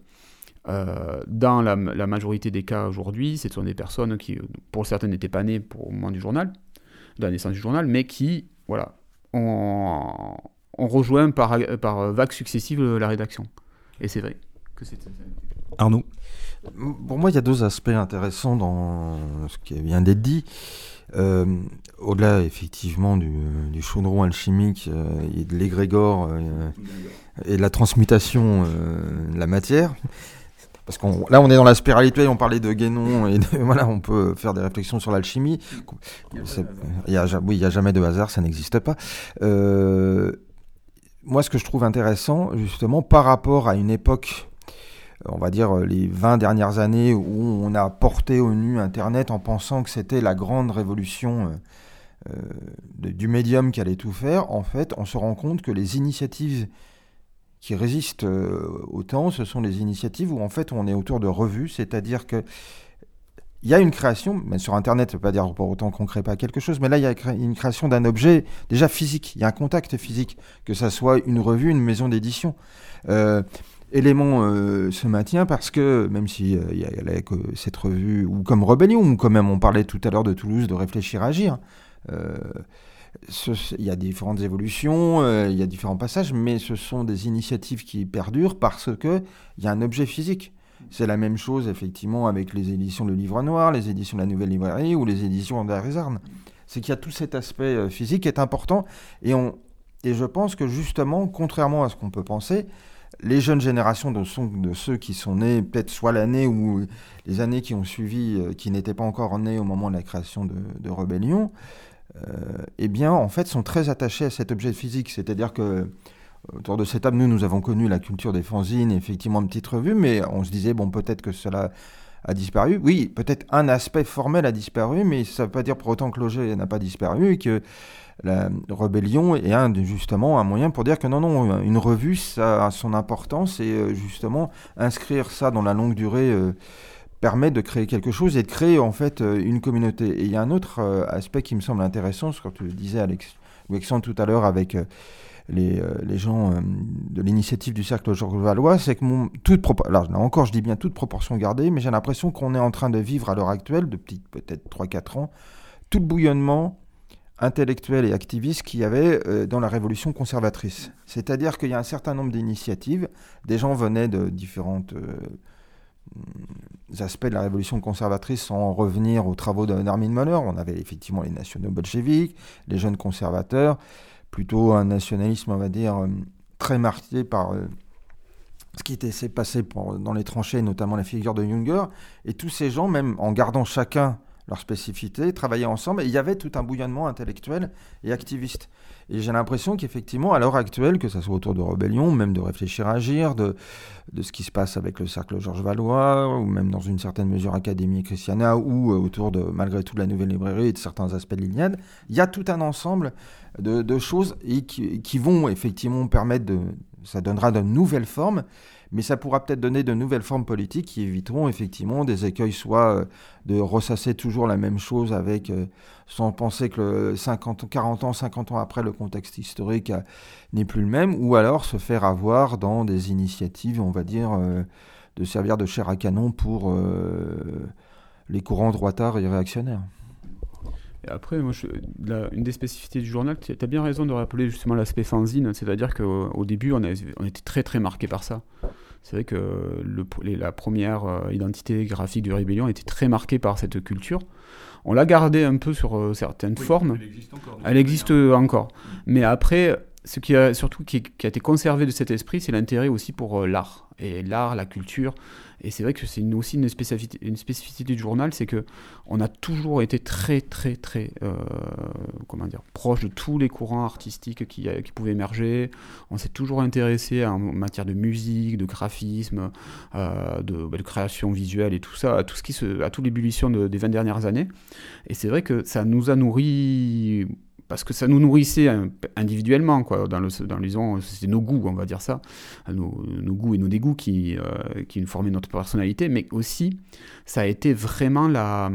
dans la, la, majorité des cas aujourd'hui, ce sont des personnes qui, pour certaines, n'étaient pas nées pour, au moment du journal, de la naissance du journal, mais qui, voilà, ont, ont rejoint par, par vagues successives la rédaction. Et c'est vrai que c'est... Arnaud Pour moi, il y a deux aspects intéressants dans ce qui vient d'être dit. Euh, au-delà, effectivement, du, du chaudron alchimique euh, et de l'égrégore euh, et de la transmutation de la matière, parce qu'on là on est dans la spiralité, on parlait de Guénon et voilà, on peut faire des réflexions sur l'alchimie. Il y a, oui, il n'y a jamais de hasard, ça n'existe pas. moi, ce que je trouve intéressant, justement, par rapport à une époque on va dire, les 20 dernières années où on a porté au nu Internet en pensant que c'était la grande révolution euh, euh, du médium qui allait tout faire, en fait, on se rend compte que les initiatives qui résistent euh, au temps, ce sont les initiatives où, en fait, on est autour de revues, c'est-à-dire que il y a une création, mais sur Internet, ça ne veut pas dire pour autant qu'on ne crée pas quelque chose, mais là, il y a une création d'un objet déjà physique, il y a un contact physique, que ça soit une revue, une maison d'édition. Euh, se maintient parce que, même si euh, il y, a, cette revue, ou comme Rebellion, ou quand même on parlait tout à l'heure de Toulouse, de réfléchir à agir, euh, il y a différentes évolutions, il y a différents passages, mais ce sont des initiatives qui perdurent parce qu'il y a un objet physique. C'est la même chose effectivement avec les éditions de Livre Noir, les éditions de la Nouvelle Librairie ou les éditions d'Arizarn. C'est qu'il y a tout cet aspect physique qui est important et, on, et je pense que justement, contrairement à ce qu'on peut penser, les jeunes générations de, ceux qui sont nés peut-être soit l'année ou les années qui ont suivi, euh, qui n'étaient pas encore nés au moment de la création de, de Rebellion, euh, eh bien, en fait, sont très attachés à cet objet physique. C'est-à-dire que autour de cette table, nous, nous avons connu la culture des fanzines, effectivement, une petite revue, mais on se disait, bon, peut-être que cela a disparu. Oui, peut-être un aspect formel a disparu, mais ça ne veut pas dire pour autant que l'objet n'a pas disparu et que la rébellion est justement un moyen pour dire que non, non, une revue, ça a son importance et euh, justement inscrire ça dans la longue durée euh, permet de créer quelque chose et de créer en fait euh, une communauté. Et il y a un autre aspect qui me semble intéressant, ce que tu disais Alex, tout à l'heure avec les, les, gens de l'initiative du cercle Georges Valois, c'est que mon, toute là encore je dis bien toute proportion gardée, mais j'ai l'impression qu'on est en train de vivre à l'heure actuelle, depuis peut-être 3-4 ans, tout le bouillonnement intellectuels et activistes qu'il y avait euh, dans la révolution conservatrice. C'est-à-dire qu'il y a un certain nombre d'initiatives, des gens venaient de différents euh, aspects de la révolution conservatrice sans revenir aux travaux d'Armin Muller. On avait effectivement les nationaux bolcheviques, les jeunes conservateurs, plutôt un nationalisme, on va dire, euh, très marqué par ce qui s'est passé dans les tranchées, notamment la figure de Junger. Et tous ces gens, même en gardant chacun leurs spécificités, travailler ensemble. Et il y avait tout un bouillonnement intellectuel et activiste. Et j'ai l'impression qu'effectivement, à l'heure actuelle, que ce soit autour de rébellion, même de réfléchir à agir, de, de ce qui se passe avec le cercle Georges Valois, ou même dans une certaine mesure Académie Christiana, ou euh, autour de, malgré tout, de la Nouvelle Librairie et de certains aspects de l'Iliade, il y a tout un ensemble de, de choses qui, qui, vont effectivement permettre de... Ça donnera de nouvelles formes, mais ça pourra peut-être donner de nouvelles formes politiques qui éviteront effectivement des écueils, soit euh, de ressasser toujours la même chose avec, euh, sans penser que 50, 40 ans, 50 ans après, le contexte historique euh, n'est plus le même, ou alors se faire avoir dans des initiatives, on va dire, de servir de chair à canon pour les courants droitards et réactionnaires. Après, moi, une des spécificités du journal, tu as bien raison de rappeler justement l'aspect fanzine, c'est-à-dire qu'au début, on, on, était très très marqué par ça. C'est vrai que le, la première euh, identité graphique du Rébellion était très marquée par cette culture. On l'a gardée un peu sur euh, certaines formes. Elle existe encore. Elle existe encore. Mais après, ce qui a surtout qui, a été conservé de cet esprit, c'est l'intérêt aussi pour euh, l'art. Et l'art, la culture, et c'est vrai que c'est aussi une spécificité, du journal, c'est que on a toujours été très, très, très, euh, comment dire, proche de tous les courants artistiques qui, euh, pouvaient émerger. On s'est toujours intéressé en matière de musique, de graphisme, euh, de, bah, de, création visuelle et tout ça, à tout ce qui se, à toute l'ébullition des 20 dernières années. Et c'est vrai que ça nous a nourri parce que ça nous nourrissait individuellement, quoi, dans le, dans c'était nos goûts, on va dire ça, nos, nos goûts et nos dégoûts qui, euh, qui nous formaient notre personnalité, mais aussi, ça a été vraiment la,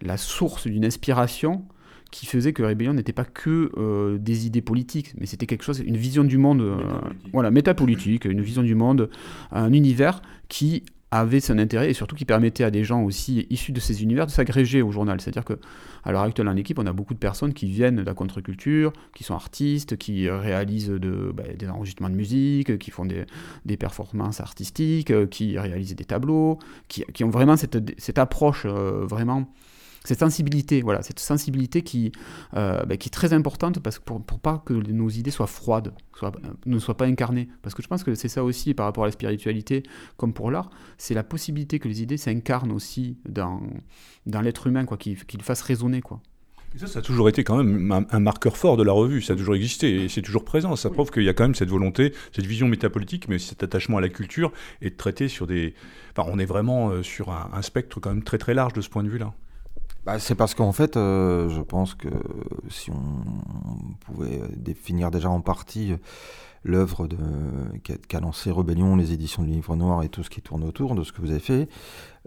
la source d'une inspiration qui faisait que Rébellion n'était pas que des idées politiques, mais c'était quelque chose, une vision du monde, voilà, métapolitique, une vision du monde, un univers qui avait son intérêt et surtout qui permettait à des gens aussi issus de ces univers de s'agréger au journal. C'est-à-dire que à l'heure actuelle en équipe, on a beaucoup de personnes qui viennent de la contre-culture, qui sont artistes, qui réalisent bah, des enregistrements de musique, qui font des, performances artistiques, qui réalisent des tableaux, qui, ont vraiment cette, cette approche euh, vraiment cette sensibilité, voilà, cette sensibilité qui, euh, ben, qui est très importante parce que pour, pour pas que nos idées soient froides, soient, ne soient pas incarnées. Parce que je pense que c'est ça aussi par rapport à la spiritualité, comme pour l'art, c'est la possibilité que les idées s'incarnent aussi dans, dans l'être humain, quoi, qu'ils qu fassent résonner, quoi. Et ça, ça a toujours été quand même un, un, marqueur fort de la revue. Ça a toujours existé et c'est toujours présent. Ça prouve qu'il y a quand même cette volonté, cette vision métapolitique, mais cet attachement à la culture et de traiter sur des. Enfin, on est vraiment euh, sur un, un spectre quand même très très large de ce point de vue-là. Bah, c'est parce qu'en fait, euh, je pense que si on pouvait définir déjà en partie l'œuvre qu'a qu lancé Rebellion, les éditions du Livre Noir et tout ce qui tourne autour de ce que vous avez fait,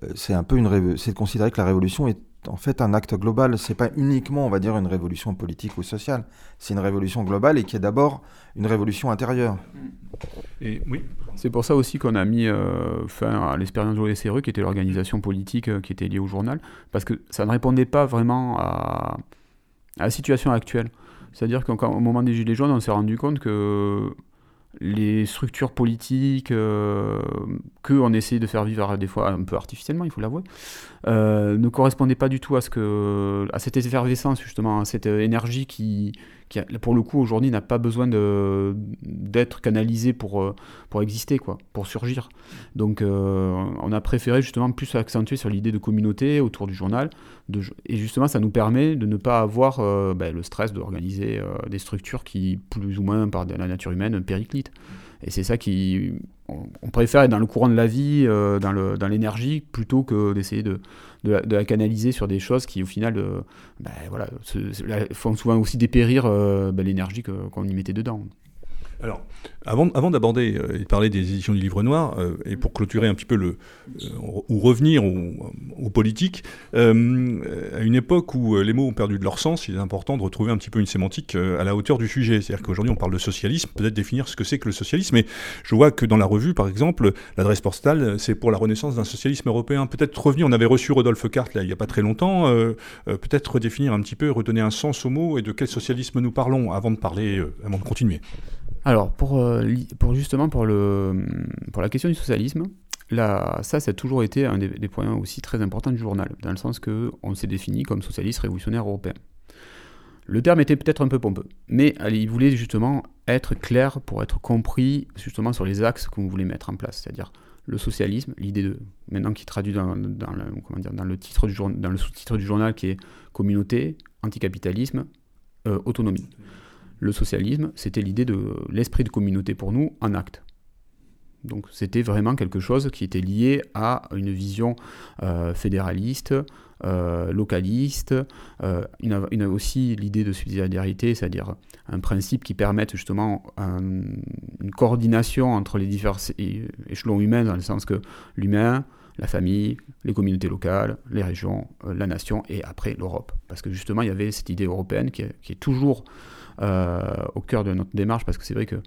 euh, c'est un peu une c'est de considérer que la révolution est en fait un acte global. C'est pas uniquement, on va dire, une révolution politique ou sociale. C'est une révolution globale et qui est d'abord une révolution intérieure. Et oui. C'est pour ça aussi qu'on a mis euh, fin à l'expérience de l'OSRE, qui était l'organisation politique euh, qui était liée au journal, parce que ça ne répondait pas vraiment à, à la situation actuelle. C'est-à-dire qu'au moment des Gilets jaunes, on s'est rendu compte que les structures politiques euh, qu'on essayait de faire vivre des fois un peu artificiellement, il faut l'avouer, euh, ne correspondaient pas du tout à, ce que, à cette effervescence, justement, à cette énergie qui, qui pour le coup, aujourd'hui, n'a pas besoin d'être canalisée pour, euh, pour exister, quoi, pour surgir. Donc, euh, on a préféré justement plus accentuer sur l'idée de communauté autour du journal, et justement, ça nous permet de ne pas avoir euh, ben, le stress d'organiser des structures qui, plus ou moins par la nature humaine, périclitent. Et c'est ça qui. On, préfère être dans le courant de la vie, euh, dans l'énergie, plutôt que d'essayer de, de, la, canaliser sur des choses qui, au final, euh, ben, voilà, font souvent aussi dépérir euh, ben, l'énergie qu'on y mettait dedans. Alors, avant, d'aborder euh, et de parler des éditions du Livre Noir, euh, et pour clôturer un petit peu le. Euh, ou revenir aux, politiques, à une époque où les mots ont perdu de leur sens, il est important de retrouver un petit peu une sémantique à la hauteur du sujet. C'est-à-dire qu'aujourd'hui, on parle de socialisme, peut-être définir ce que c'est que le socialisme, mais je vois que dans la revue, par exemple, l'adresse postale, c'est pour la renaissance d'un socialisme européen. Peut-être revenir, on avait reçu Rodolphe Carte là, il n'y a pas très longtemps, peut-être redéfinir un petit peu, redonner un sens aux mots et de quel socialisme nous parlons avant de parler, avant de continuer. Alors, pour, euh, justement pour, la question du socialisme, là, ça, ça a toujours été un des, points aussi très importants du journal, dans le sens qu'on s'est défini comme socialiste révolutionnaire européen. Le terme était peut-être un peu pompeux, mais il voulait justement être clair pour être compris justement sur les axes qu'on voulait mettre en place, c'est-à-dire le socialisme, l'idée de maintenant qui traduit dans, dans, le, comment dire, dans le titre du dans le sous-titre du journal qui est communauté, anticapitalisme, euh, autonomie le socialisme, c'était l'idée de l'esprit de communauté pour nous en acte. Donc c'était vraiment quelque chose qui était lié à une vision euh, fédéraliste, euh, localiste, euh, une, une, aussi l'idée de subsidiarité, c'est-à-dire un principe qui permette justement un, une coordination entre les divers échelons humains, dans le sens que l'humain, la famille, les communautés locales, les régions, euh, la nation et après l'Europe. Parce que justement, il y avait cette idée européenne qui est, toujours euh, au cœur de notre démarche, parce que c'est vrai que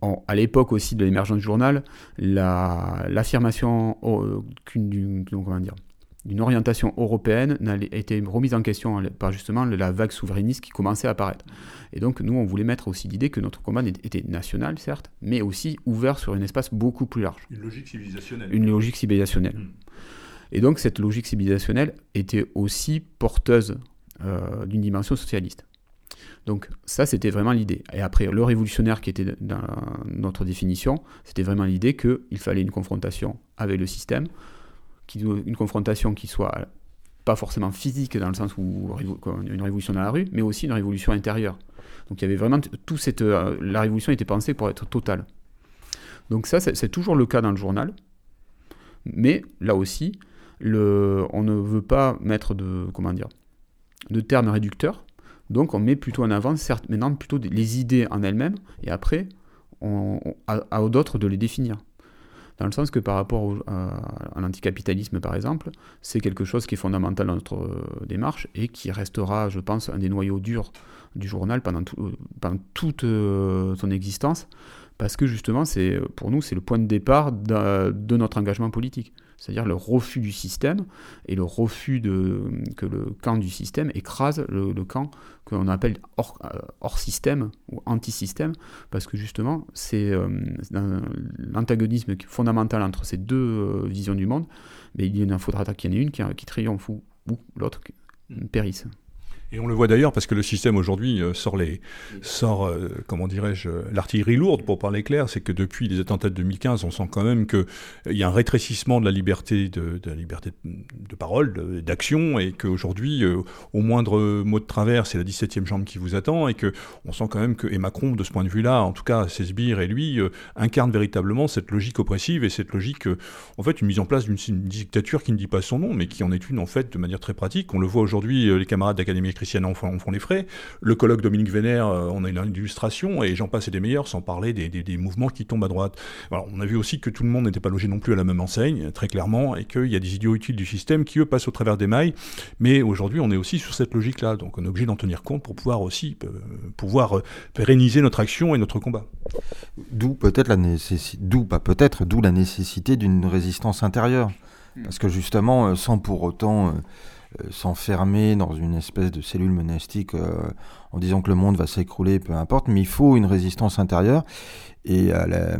en, à l'époque aussi de l'émergence du journal, l'affirmation la, d'une orientation européenne a été remise en question par justement la vague souverainiste qui commençait à apparaître. Et donc nous, on voulait mettre aussi l'idée que notre combat était national, certes, mais aussi ouvert sur un espace beaucoup plus large. Une logique civilisationnelle. Une logique civilisationnelle. Mmh. Et donc cette logique civilisationnelle était aussi porteuse euh, d'une dimension socialiste. Donc ça, c'était vraiment l'idée. Et après, le révolutionnaire qui était dans notre définition, c'était vraiment l'idée qu'il fallait une confrontation avec le système, une confrontation qui soit pas forcément physique dans le sens où une révolution dans la rue, mais aussi une révolution intérieure. Donc il y avait vraiment tout cette euh, la révolution était pensée pour être totale. Donc ça c'est toujours le cas dans le journal, mais là aussi on ne veut pas mettre de comment dire de termes réducteurs donc on met plutôt en avant, certes, maintenant plutôt les idées en elles-mêmes, et après, à, d'autres de les définir. Dans le sens que par rapport à, l'anticapitalisme, par exemple, c'est quelque chose qui est fondamental dans notre euh, démarche et qui restera, je pense, un des noyaux durs du journal pendant, pendant toute son existence, parce que justement, c'est pour nous, c'est le point de départ de notre engagement politique c'est-à-dire le refus du système et le refus de, que le camp du système écrase le, camp qu'on appelle hors, euh, hors, système ou anti-système, parce que justement, c'est euh, l'antagonisme fondamental entre ces deux euh, visions du monde, mais il en faudra qu'il y en ait une qui, qui triomphe ou, ou l'autre périsse. Et on le voit d'ailleurs parce que le système aujourd'hui euh, sort, les, sort euh, comment dirais-je, l'artillerie lourde, pour parler clair. C'est que depuis les attentats de 2015, on sent quand même qu'il y a un rétrécissement de la liberté de, liberté de, parole, d'action, et qu'aujourd'hui, euh, au moindre mot de travers, c'est la 17e chambre qui vous attend, et que on sent quand même que, et Macron, de ce point de vue-là, en tout cas, ses sbires et lui, incarnent véritablement cette logique oppressive et cette logique, en fait, une mise en place d'une dictature qui ne dit pas son nom, mais qui en est une, en fait, de manière très pratique. On le voit aujourd'hui, les camarades d'Académie Christiane en font, les frais. Le colloque Dominique Vénère, euh, on a une illustration, et j'en passe et des meilleurs, sans parler des, mouvements qui tombent à droite. Alors, on a vu aussi que tout le monde n'était pas logé non plus à la même enseigne, très clairement, et qu'il y a des idiots utiles du système qui, eux, passent au travers des mailles. Mais aujourd'hui, on est aussi sur cette logique-là, donc on est obligé d'en tenir compte pour pouvoir aussi euh, pouvoir euh, pérenniser notre action et notre combat. D'où peut-être la nécessité, d'où pas peut-être, d'où la nécessité d'une résistance intérieure, hmm. parce que justement, sans pour autant euh, s'enfermer dans une espèce de cellule monastique euh, en disant que le monde va s'écrouler, peu importe, mais il faut une résistance intérieure. Et à la, euh,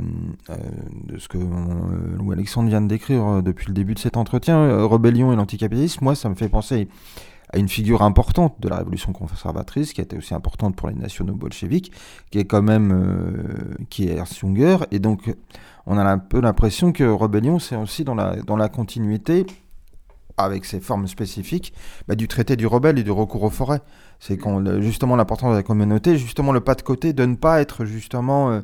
de ce que Louis Alexandre vient de décrire depuis le début de cet entretien, rébellion et l'anticapitalisme, moi, ça me fait penser à une figure importante de la révolution conservatrice, qui a été aussi importante pour les nationaux bolcheviques, qui est quand même qui est Ernst Junger. Et donc, on a un peu l'impression que rébellion, c'est aussi dans la, dans la continuité avec ses formes spécifiques, bah, du traité du rebelle et du recours aux forêts. C'est justement l'importance de la communauté, justement le pas de côté, de ne pas être justement euh,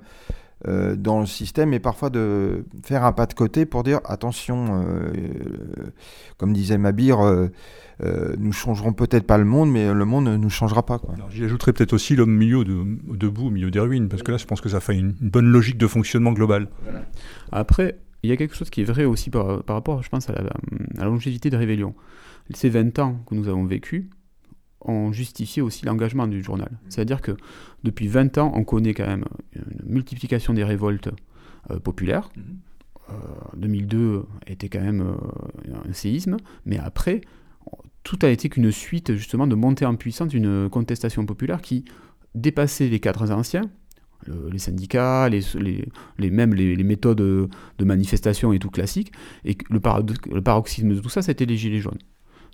euh, dans le système et parfois de faire un pas de côté pour dire attention, euh, comme disait Mabir, nous changerons peut-être pas le monde, mais le monde ne nous changera pas. J'y ajouterais peut-être aussi l'homme milieu de, debout, au milieu des ruines, parce que là je pense que ça fait une, bonne logique de fonctionnement global. Après, il y a quelque chose qui est vrai aussi par, rapport, je pense, à la, longévité de Révélion. Ces 20 ans que nous avons vécu ont justifié aussi l'engagement du journal. C'est-à-dire que depuis 20 ans, on connaît quand même une multiplication des révoltes euh, populaires. 2002 mhm. euh, était quand même euh, un séisme, mais après, tout a été qu'une suite justement de montée en puissance d'une contestation populaire qui dépassait les cadres anciens, les syndicats, les, les, même les, méthodes de manifestation et tout classique. Et le, paroxysme de tout ça, c'était les Gilets jaunes.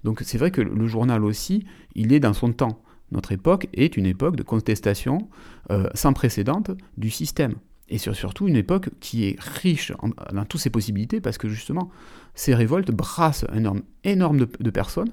Donc c'est vrai que le journal aussi, il est dans son temps. Notre époque est une époque de contestation euh, sans précédent du système. Et surtout une époque qui est riche dans toutes ses possibilités parce que justement, ces révoltes brassent un nombre énorme de, personnes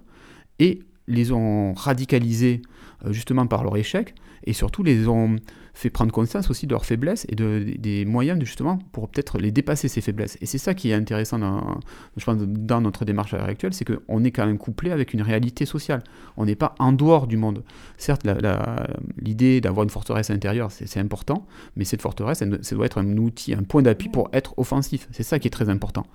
et les ont radicalisées euh, justement par leur échec et surtout les ont fait prendre conscience aussi de leurs faiblesses et de, des moyens justement pour peut-être les dépasser ces faiblesses. Et c'est ça qui est intéressant dans, je pense, dans notre démarche actuelle, c'est qu'on est quand même couplé avec une réalité sociale. On n'est pas en dehors du monde. Certes, l'idée d'avoir une forteresse intérieure, c'est important, mais cette forteresse, ça doit être un outil, un point d'appui pour être offensif. C'est ça qui est très important.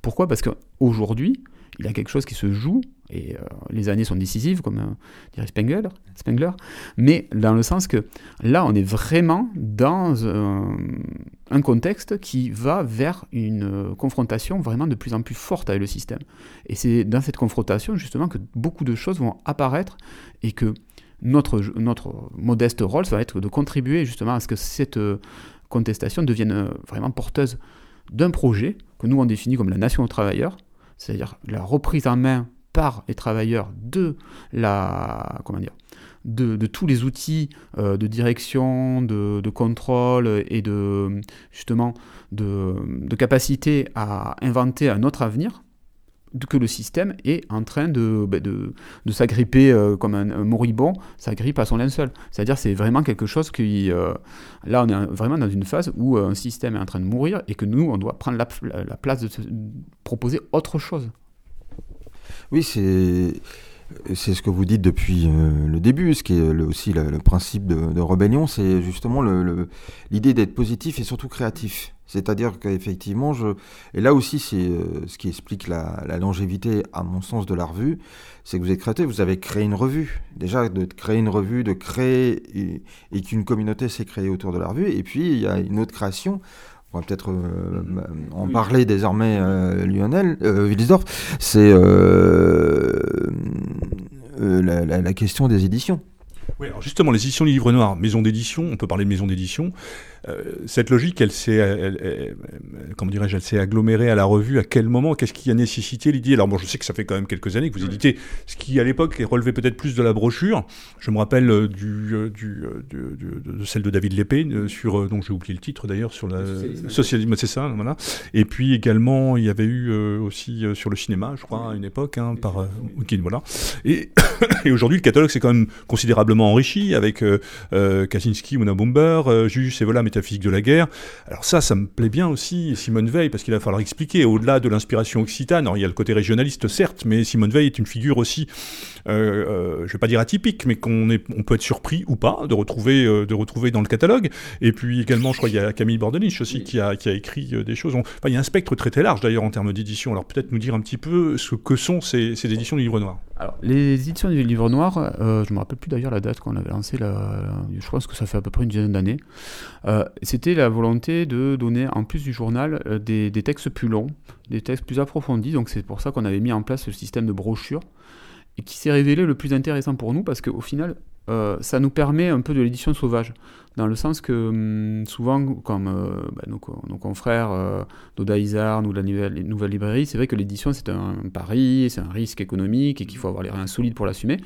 Pourquoi? Parce qu'aujourd'hui, il y a quelque chose qui se joue, et euh, les années sont décisives, comme euh, dirait Spengler, Spengler, mais dans le sens que là, on est vraiment dans un, contexte qui va vers une euh, confrontation vraiment de plus en plus forte avec le système. Et c'est dans cette confrontation, justement, que beaucoup de choses vont apparaître et que notre, notre modeste rôle, ça va être de contribuer justement à ce que cette contestation devienne vraiment porteuse d'un projet que nous on définit comme la nation aux travailleurs, c'est-à-dire la reprise en main par les travailleurs de la comment dire de, tous les outils euh, de direction, de, contrôle et de justement de, capacité à inventer un autre avenir que le système est en train de, ben, de, s'agripper euh, comme un, moribond, s'agrippe à son linceul. C'est-à-dire c'est vraiment quelque chose qui... Euh, là, on est vraiment dans une phase où un système est en train de mourir et que nous, on doit prendre la, place de proposer autre chose. Oui, c'est c'est ce que vous dites depuis euh, le début, ce qui est aussi le, principe de, de rébellion, c'est justement l'idée d'être positif et surtout créatif. C'est-à-dire qu'effectivement, je... et là aussi, c'est euh, ce qui explique la, longévité, à mon sens, de la revue, c'est que vous êtes créatif, vous avez créé une revue. Déjà, de créer une revue, de créer, et, qu'une communauté s'est créée autour de la revue. Et puis, il y a une autre création. On va peut-être euh, en parler désormais, euh, Lionel, Wilsdorf. C'est la, la question des éditions. Oui, alors justement, les éditions du Livre Noir, maison d'édition, on peut parler de maison d'édition. Euh, cette logique, elle s'est, comment dirais-je, elle s'est agglomérée à la revue. À quel moment? Qu'est-ce qui a nécessité l'idée Alors bon, je sais que ça fait quand même quelques années que vous éditez ce qui, à l'époque, relevait peut-être plus de la brochure. Je me rappelle euh, du, euh, du, de celle de David Lépée sur, donc j'ai oublié le titre d'ailleurs, sur la socialisme, c'est ça, voilà. Et puis également, il y avait eu aussi sur le cinéma, je crois, à une époque, hein, par voilà. Et, et aujourd'hui, le catalogue s'est quand même considérablement enrichi avec Kaczynski, Mona Bomber, Jus et voilà métaphysique de la guerre. Alors ça, ça me plaît bien aussi, Simone Veil, parce qu'il va falloir expliquer, au-delà de l'inspiration occitane, alors il y a le côté régionaliste, certes, mais Simone Veil est une figure aussi, euh, euh, je ne vais pas dire atypique, mais qu'on on peut être surpris ou pas de retrouver, euh, de retrouver dans le catalogue. Et puis également, je crois, il y a Camille Bordelich aussi qui, a, écrit des choses. Enfin, il y a un spectre très très large d'ailleurs en termes d'édition. Alors peut-être nous dire un petit peu ce que sont ces, ces éditions du Livre Noir. Alors, les éditions du Livre Noir, je ne me rappelle plus d'ailleurs la date qu'on avait lancé, je pense que ça fait à peu près une dizaine d'années. Euh, c'était la volonté de donner, en plus du journal, euh, des, textes plus longs, des textes plus approfondis. Donc c'est pour ça qu'on avait mis en place le système de brochure, et qui s'est révélé le plus intéressant pour nous, parce qu'au final, euh, ça nous permet un peu de l'édition sauvage, dans le sens que hum, souvent, comme bah, nos, confrères d'Oda ou la nouvelle, nouvelle librairie, c'est vrai que l'édition c'est un, pari, c'est un risque économique et qu'il faut avoir les reins solides pour l'assumer.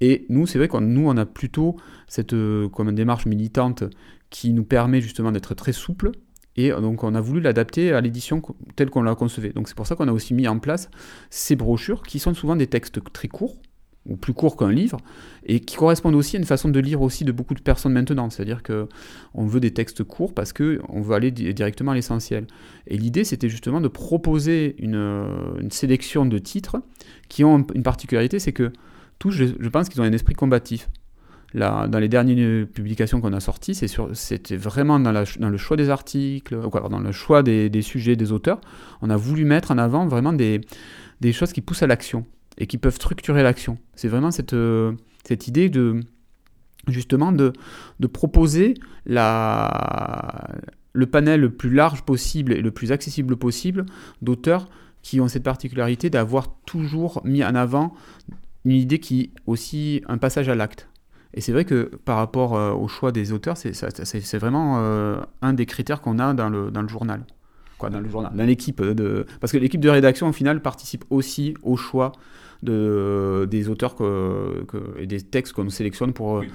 Et nous, c'est vrai qu'on nous, on a plutôt cette comme une démarche militante qui nous permet justement d'être très souple. Et donc on a voulu l'adapter à l'édition telle qu'on l'a concevée. Donc c'est pour ça qu'on a aussi mis en place ces brochures qui sont souvent des textes très courts, ou plus courts qu'un livre, et qui correspondent aussi à une façon de lire aussi de beaucoup de personnes maintenant. C'est-à-dire que on veut des textes courts parce que on veut aller directement à l'essentiel. Et l'idée, c'était justement de proposer une, une, sélection de titres qui ont une particularité, c'est que tous, je, pense qu'ils ont un esprit combatif dans les dernières publications qu'on a sorties, c'était vraiment dans, le choix des articles, dans le choix des, sujets, des auteurs. On a voulu mettre en avant vraiment des, choses qui poussent à l'action et qui peuvent structurer l'action. C'est vraiment cette, idée de justement de, proposer le panel le plus large possible et le plus accessible possible d'auteurs qui ont cette particularité d'avoir toujours mis en avant une idée qui est aussi un passage à l'acte. Et c'est vrai que par rapport euh, au choix des auteurs, c'est vraiment euh, un des critères qu'on a dans le, dans le journal. Quoi, dans le journal, dans l'équipe de... Parce que l'équipe de rédaction, au final, participe aussi au choix de, des auteurs que, et des textes qu'on sélectionne pour... Oui,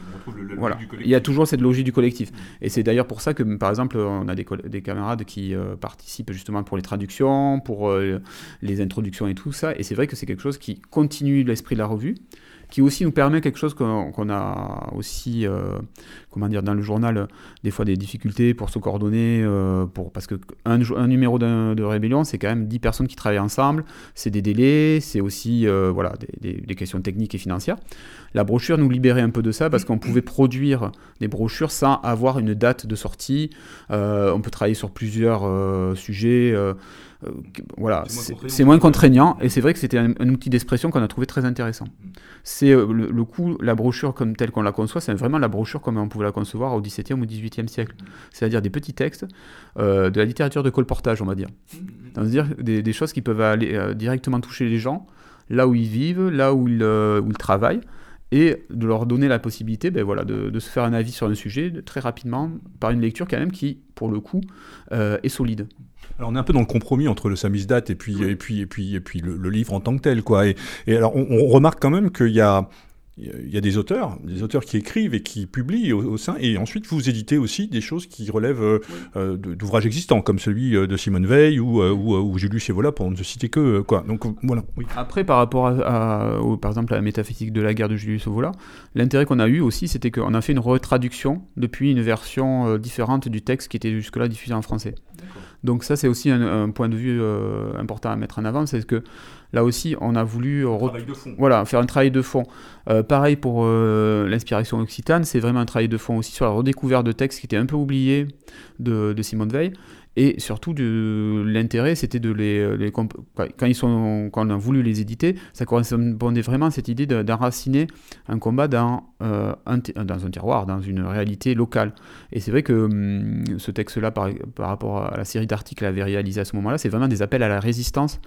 voilà. Il y a toujours cette logique du collectif. Et c'est d'ailleurs pour ça que, par exemple, on a des, des camarades qui euh, participent justement pour les traductions, pour les introductions et tout ça. Et c'est vrai que c'est quelque chose qui continue l'esprit de la revue qui aussi nous permet quelque chose qu'on a aussi, euh, comment dire, dans le journal, des fois des difficultés pour se coordonner, euh, pour, parce qu'un un numéro de rébellion, c'est quand même 10 personnes qui travaillent ensemble, c'est des délais, c'est aussi euh, voilà, des, des, questions techniques et financières. La brochure nous libérait un peu de ça parce qu'on pouvait produire des brochures sans avoir une date de sortie. on peut travailler sur plusieurs sujets. Euh, voilà, c'est moins, contraignant et c'est vrai que c'était un, outil d'expression qu'on a trouvé très intéressant. Mm. C'est euh, le, coup, la brochure comme telle qu'on la conçoit, c'est vraiment la brochure comme on pouvait la concevoir au XVIIe ou XVIIIe siècle. Mm. C'est-à-dire des petits textes, euh, de la littérature de colportage, on va dire. Mm. dire des, des, choses qui peuvent aller directement toucher les gens, là où ils vivent, là où ils, où ils travaillent et de leur donner la possibilité ben voilà, de, de, se faire un avis sur un sujet très rapidement par une lecture quand même qui, pour le coup, est solide. Alors on est un peu dans le compromis entre le samizdat et puis et puis et puis et puis le, livre en tant que tel quoi. Et, alors on, remarque quand même qu'il y a il y a des auteurs, des auteurs qui écrivent et qui publient au, sein, et ensuite vous éditez aussi des choses qui relèvent euh, euh, d'ouvrages existants, comme celui euh, de Simone Veil ou, ou, ou Julius Evola, pour ne citer que quoi. Donc voilà. Après, par rapport à, par exemple à la métaphysique de la guerre de Julius Evola, l'intérêt qu'on a eu aussi, c'était qu'on a fait une retraduction depuis une version différente du texte qui était jusque-là diffusé en français. Donc ça, c'est aussi un, point de vue important à mettre en avant, c'est que là aussi, on a voulu voilà, faire un travail de fond. pareil pour l'inspiration occitane, c'est vraiment un travail de fond aussi sur la redécouverte de textes qui étaient un peu oubliés de, de Simone Veil. Et surtout, l'intérêt, c'était de les, quand, ils quand on a voulu les éditer, ça correspondait vraiment à cette idée d'enraciner un combat dans, euh, un, dans un terroir, dans une réalité locale. Et c'est vrai que hum, ce texte-là, par, par, rapport à la série d'articles avait réalisé à ce moment-là, c'est vraiment des appels à la résistance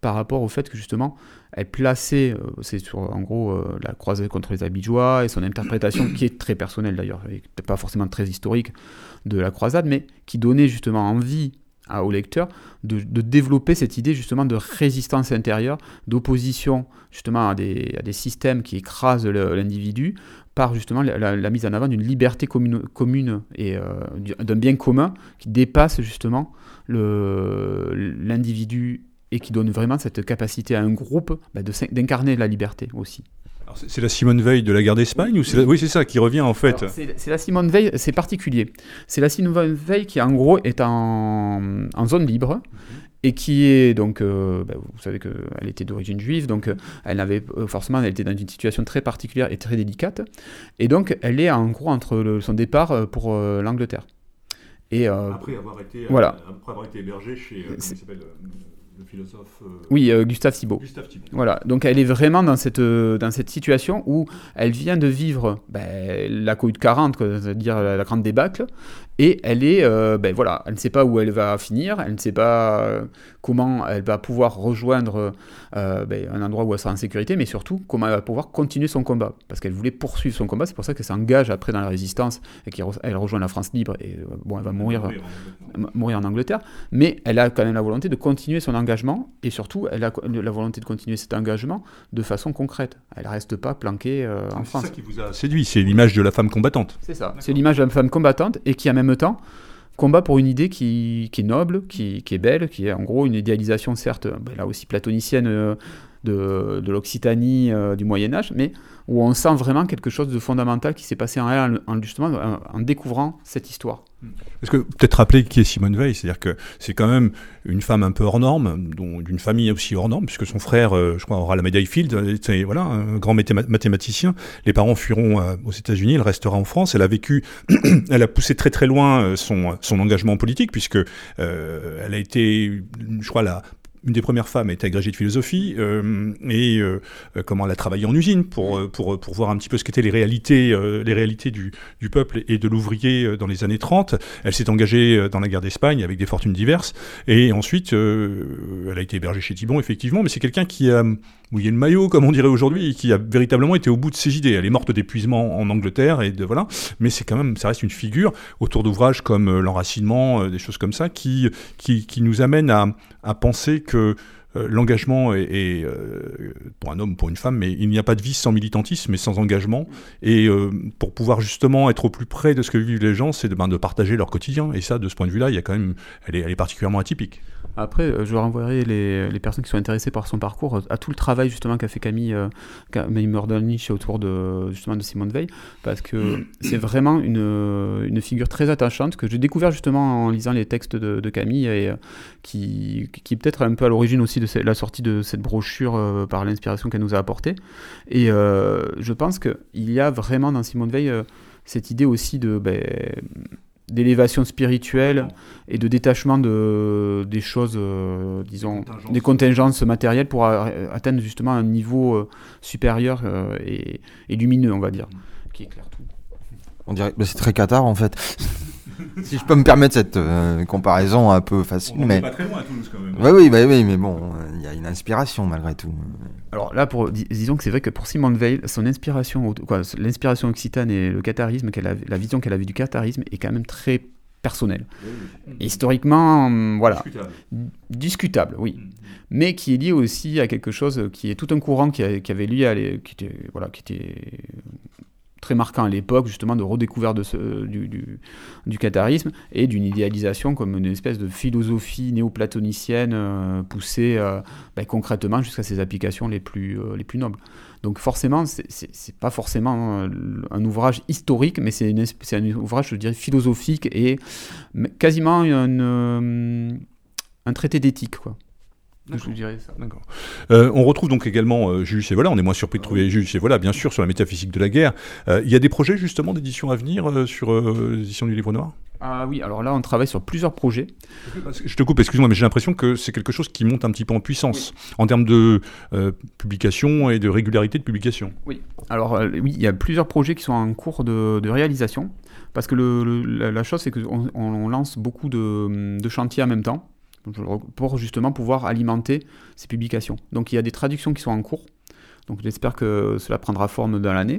par rapport au fait que justement, elle plaçait, euh, c'est sur en gros euh, la croisée contre les Abidjois et son interprétation qui est très personnelle d'ailleurs, et pas forcément très historique de la croisade, mais qui donnait justement envie au lecteur de, développer cette idée justement de résistance intérieure, d'opposition justement à des, à des, systèmes qui écrasent l'individu par justement la, mise en avant d'une liberté commune, et euh, d'un bien commun qui dépasse justement l'individu et qui donne vraiment cette capacité à un groupe bah, d'incarner la liberté aussi. C'est la Simone Veil de la guerre d'Espagne ou Oui, c'est ça qui revient en fait. C'est la Simone Veil, c'est particulier. C'est la Simone Veil qui en gros est en, zone libre mhm. et qui est donc, euh, bah, vous savez qu'elle était d'origine juive, donc euh, elle avait euh, forcément, elle était dans une situation très particulière et très délicate, et donc elle est en gros entre son départ pour l'Angleterre. Et après avoir été, voilà. après avoir été hébergée chez, comment il s'appelle philosophe. Euh, oui, euh, Gustave Thibot. Voilà, donc elle est vraiment dans cette, euh, dans cette situation où elle vient de vivre ben, la Covid 40, c'est-à-dire la, grande débâcle, et elle est, ben, voilà, elle ne sait pas où elle va finir, elle ne sait pas comment elle va pouvoir rejoindre ben, un endroit où elle sera en sécurité, mais surtout comment elle va pouvoir continuer son combat, parce qu'elle voulait poursuivre son combat, c'est pour ça qu'elle s'engage après dans la résistance et qu'elle rejoint la France libre, et bon, elle va mourir, mourir en Angleterre, mais elle a quand même la volonté de continuer son engagement et surtout elle a la volonté de continuer cet engagement de façon concrète. Elle reste pas planquée euh, en France. C'est ça qui vous a séduit, c'est l'image de la femme combattante. C'est ça, c'est l'image de la femme combattante et qui en même temps combat pour une idée qui, est noble, qui, est belle, qui est en gros une idéalisation certes, ben là aussi platonicienne euh, de, de l'Occitanie euh, du Moyen Âge, mais où on sent vraiment quelque chose de fondamental qui s'est passé en elle en, découvrant cette histoire. Est-ce que peut-être rappeler qui est Simone Veil? C'est-à-dire que c'est quand même une femme un peu hors norme, d'une famille aussi hors norme, puisque son frère, euh, je crois, aura la médaille Field, c'est voilà, un grand mathématicien. Les parents fuiront euh, aux États-Unis, elle restera en France. Elle a vécu, elle a poussé très très loin son, son engagement politique, puisque elle a été, je crois, la une des premières femmes a été agrégée de philosophie euh, et euh, comment elle a travaillé en usine pour, euh, pour, pour voir un petit peu ce qu'étaient les réalités, les réalités du, du, peuple et de l'ouvrier dans les années 30. Elle s'est engagée dans la guerre d'Espagne avec des fortunes diverses et ensuite elle a été hébergée chez Thibon effectivement, mais c'est quelqu'un qui a mouillé le maillot comme on dirait aujourd'hui qui a véritablement été au bout de ses idées. Elle est morte d'épuisement en Angleterre et de voilà, mais c'est quand même ça reste une figure autour d'ouvrages comme l'enracinement, des choses comme ça qui qui, nous amènent à, à penser que euh, l'engagement est, euh, pour un homme, pour une femme, mais il n'y a pas de vie sans militantisme et sans engagement. Et euh, pour pouvoir justement être au plus près de ce que vivent les gens, c'est de, ben, de partager leur quotidien. Et ça, de ce point de vue-là, il y a quand même, elle est, elle est particulièrement atypique. Après, je renvoierai les, les, personnes qui sont intéressées par son parcours à tout le travail justement qu'a fait Camille, Camille autour de, justement de Simone Veil, parce que c'est vraiment une, une, figure très attachante que j'ai découvert justement en lisant les textes de, de Camille et qui, qui peut-être un peu à l'origine aussi de la sortie de cette brochure euh, par l'inspiration qu'elle nous a apportée. Et je pense qu'il y a vraiment dans Simone Veil cette idée aussi de... Ben, d'élévation spirituelle et de détachement de, des choses, euh, disons, des contingences matérielles pour atteindre justement un niveau euh, supérieur euh, et, et, lumineux, on va dire, qui éclaire tout. On dirait, bah, c'est très Qatar en fait. si je peux me permettre cette euh, comparaison un peu facile. On mais... pas très loin à Toulouse quand même. Oui, oui, bah, oui mais bon, il y a une inspiration malgré tout. Alors là, pour, disons que c'est vrai que pour Simone Veil, son inspiration, quoi, l'inspiration occitane et le catharisme, qu'elle a, la vision qu'elle avait du catharisme est quand même très personnelle. Historiquement, hum, voilà. Discutable. Discutable, oui. Mm. Mais qui est lié aussi à quelque chose qui est tout un courant qui, qui avait lieu à qui était, voilà, qui était très marquant à l'époque, justement, de redécouverte ce, du, catharisme et d'une idéalisation comme une espèce de philosophie néoplatonicienne euh, poussée euh, ben, concrètement jusqu'à ses applications les plus, euh, nobles. Donc forcément, c'est pas forcément un ouvrage historique, mais c'est un ouvrage, je dirais, philosophique et quasiment un traité d'éthique. Je dirais ça. Euh, on retrouve donc également euh, Jules Voilà. On est moins surpris de trouver Jules Voilà, bien sûr, sur la métaphysique de la guerre. Euh, il y a des projets justement d'édition à venir euh, sur l'édition du Livre Noir? Ah oui, alors là on travaille sur plusieurs projets. Je te coupe, excuse-moi, mais j'ai l'impression que c'est quelque chose qui monte un petit peu en puissance en termes de publication et de régularité de publication. Oui, alors oui, il y a plusieurs projets qui sont en cours de, réalisation parce que le, la, chose c'est qu'on on lance beaucoup de, de chantiers en même temps pour justement pouvoir alimenter ces publications. Donc il y a des traductions qui sont en cours. Donc j'espère que cela prendra forme dans l'année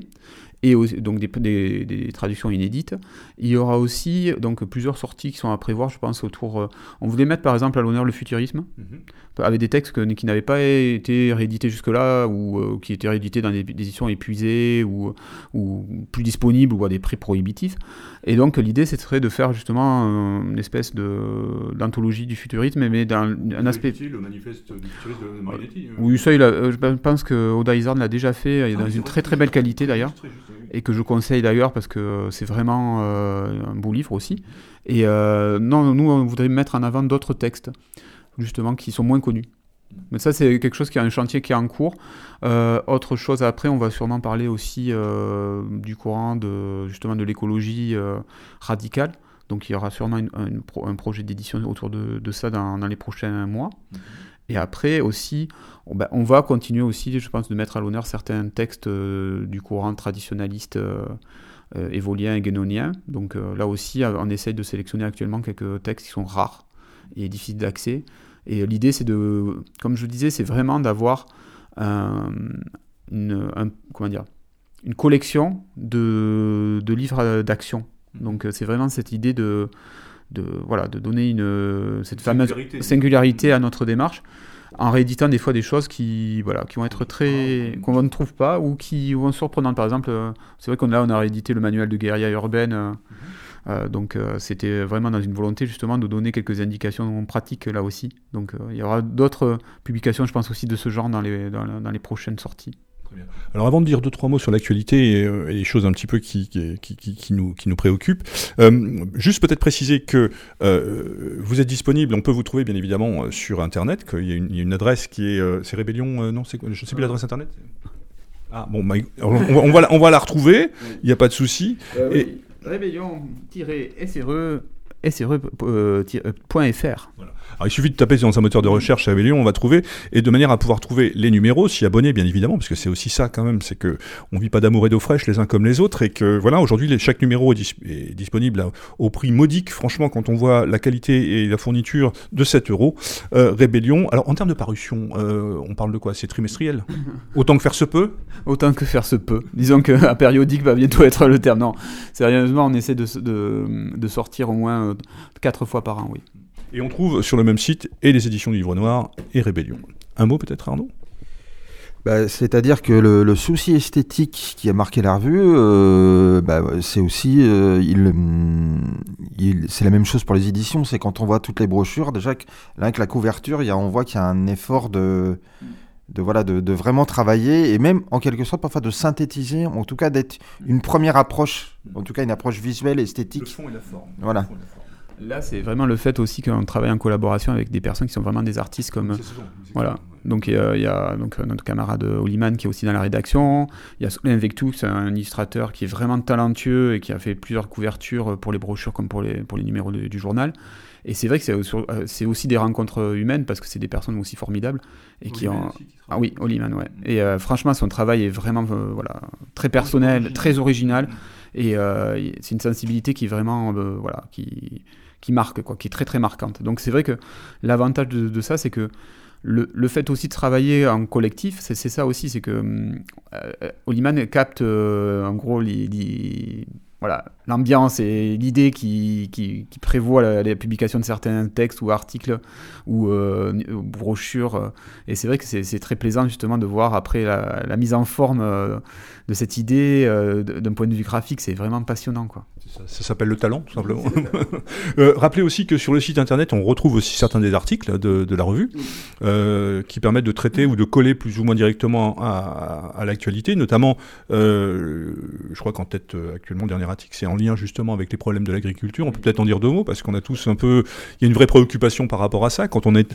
et donc des, des, traductions inédites. Il y aura aussi donc plusieurs sorties qui sont à prévoir, je pense, autour. Euh, on voulait mettre par exemple à l'honneur le futurisme, mhm. avec des textes qui n'avaient pas été réédités jusque-là, ou euh, qui étaient réédités dans des, éditions épuisées, ou, ou plus disponibles, ou à des prix prohibitifs. Et donc l'idée, ce serait de faire justement une espèce d'anthologie du futurisme, mais dans un aspect. Le manifeste du futurisme de Marinetti. Euh. Oui, ça, il a, je pense que Oda l'a déjà fait, dans ah, une très très belle qualité d'ailleurs et que je conseille d'ailleurs parce que c'est vraiment euh, un beau livre aussi. Et euh, non, nous, on voudrait mettre en avant d'autres textes, justement, qui sont moins connus. Mais ça, c'est quelque chose qui est un chantier qui est en cours. Euh, autre chose après, on va sûrement parler aussi du courant de justement de l'écologie radicale. Donc il y aura sûrement un projet d'édition autour de, ça dans, les prochains mois. Mm-hmm. Et après aussi, ben, on, va continuer aussi, je pense, de mettre à l'honneur certains textes euh, du courant traditionnaliste euh, euh, évolien et guénonien. Donc là aussi, on essaye de sélectionner actuellement quelques textes qui sont rares et difficiles d'accès. Et l'idée, c'est de, comme je le disais, c'est vraiment d'avoir une, comment dire, une collection de, de livres d'action. Donc c'est vraiment cette idée de de, voilà, de donner une, cette fameuse singularité à notre démarche en rééditant des fois des choses qui, voilà, qui vont être très. qu'on ne trouve pas ou qui vont surprenantes. Par exemple, euh, c'est vrai qu'on a, on a réédité le manuel de guérilla urbaine. Euh, mhm. euh, donc c'était vraiment dans une volonté justement de donner quelques indications pratiques là aussi. Donc il y aura d'autres publications, je pense aussi de ce genre dans les, dans les prochaines sorties. Alors avant de dire deux trois mots sur l'actualité et, euh, les choses un petit peu qui, qui, qui, nous, qui nous préoccupent, euh, juste peut-être préciser que euh, vous êtes disponible, on peut vous trouver bien évidemment sur Internet, qu'il y, a une adresse qui est... c'est Rébellion, non, je ne sais plus l'adresse Internet. Ah bon, bah, on, va, on, va, la retrouver, il n'y a pas de souci. Rébellion-SRE sre.fr. Voilà. Alors, il suffit de taper dans un moteur de recherche à Vélion, on va trouver, et de manière à pouvoir trouver les numéros, s'y abonner bien évidemment, parce que c'est aussi ça quand même, c'est que on vit pas d'amour et d'eau fraîche les uns comme les autres, et que voilà, aujourd'hui chaque numéro est, disponible au prix modique, franchement, quand on voit la qualité et la fourniture de 7 euros. Euh, Rébellion, alors en termes de parution, euh, on parle de quoi? C'est trimestriel? Autant que faire se peut? Autant que faire se peut. Disons qu'un périodique va bientôt être le terme. Non, sérieusement, on essaie de, de, de sortir au moins 4 fois par an, oui. Et on trouve sur le même site et les éditions du Livre Noir et Rébellion. Un mot peut-être Arnaud? Bah, C'est-à-dire que le, souci esthétique qui a marqué la revue, euh, bah, c'est aussi, euh, il, c'est la même chose pour les éditions, c'est quand on voit toutes les brochures, déjà que, là avec la couverture, y a, on voit qu'il y a un effort de, de, voilà, de, vraiment travailler et même en quelque sorte parfois de synthétiser, en tout cas d'être une première approche, en tout cas une approche visuelle, esthétique. Le fond et la forme. Voilà. Là, c'est vraiment le fait aussi qu'on travaille en collaboration avec des personnes qui sont vraiment des artistes comme. voilà. Donc il y a donc, notre camarade Oliman qui est aussi dans la rédaction. Il y a Solène Vectou, c'est un illustrateur qui est vraiment talentueux et qui a fait plusieurs couvertures pour les brochures comme pour les, pour les numéros du journal. Et c'est vrai que c'est aussi des rencontres humaines parce que c'est des personnes aussi formidables et qui ont. ah oui, Oliman, ouais. Et euh, franchement, son travail est vraiment euh, voilà très personnel, très original. Et euh, c'est une sensibilité qui est vraiment voilà qui qui marque, quoi, qui est très très marquante. Donc c'est vrai que l'avantage de, ça, c'est que le, le, fait aussi de travailler en collectif, c'est ça aussi, c'est que euh, Oliman capte euh, en gros les, voilà l'ambiance et l'idée qui, qui, prévoit la, publication de certains textes ou articles ou euh, brochures. Et c'est vrai que c'est très plaisant justement de voir après la, mise en forme de cette idée d'un point de vue graphique. C'est vraiment passionnant. Quoi. Ça, s'appelle le talent, tout simplement. euh, rappelez aussi que sur le site internet, on retrouve aussi certains des articles de, la revue euh, qui permettent de traiter ou de coller plus ou moins directement à, l'actualité, notamment, euh, je crois qu'en tête actuellement, le dernier article, c'est en lien justement avec les problèmes de l'agriculture. On peut peut-être en dire deux mots parce qu'on a tous un peu, il y a une vraie préoccupation par rapport à ça. Quand on est,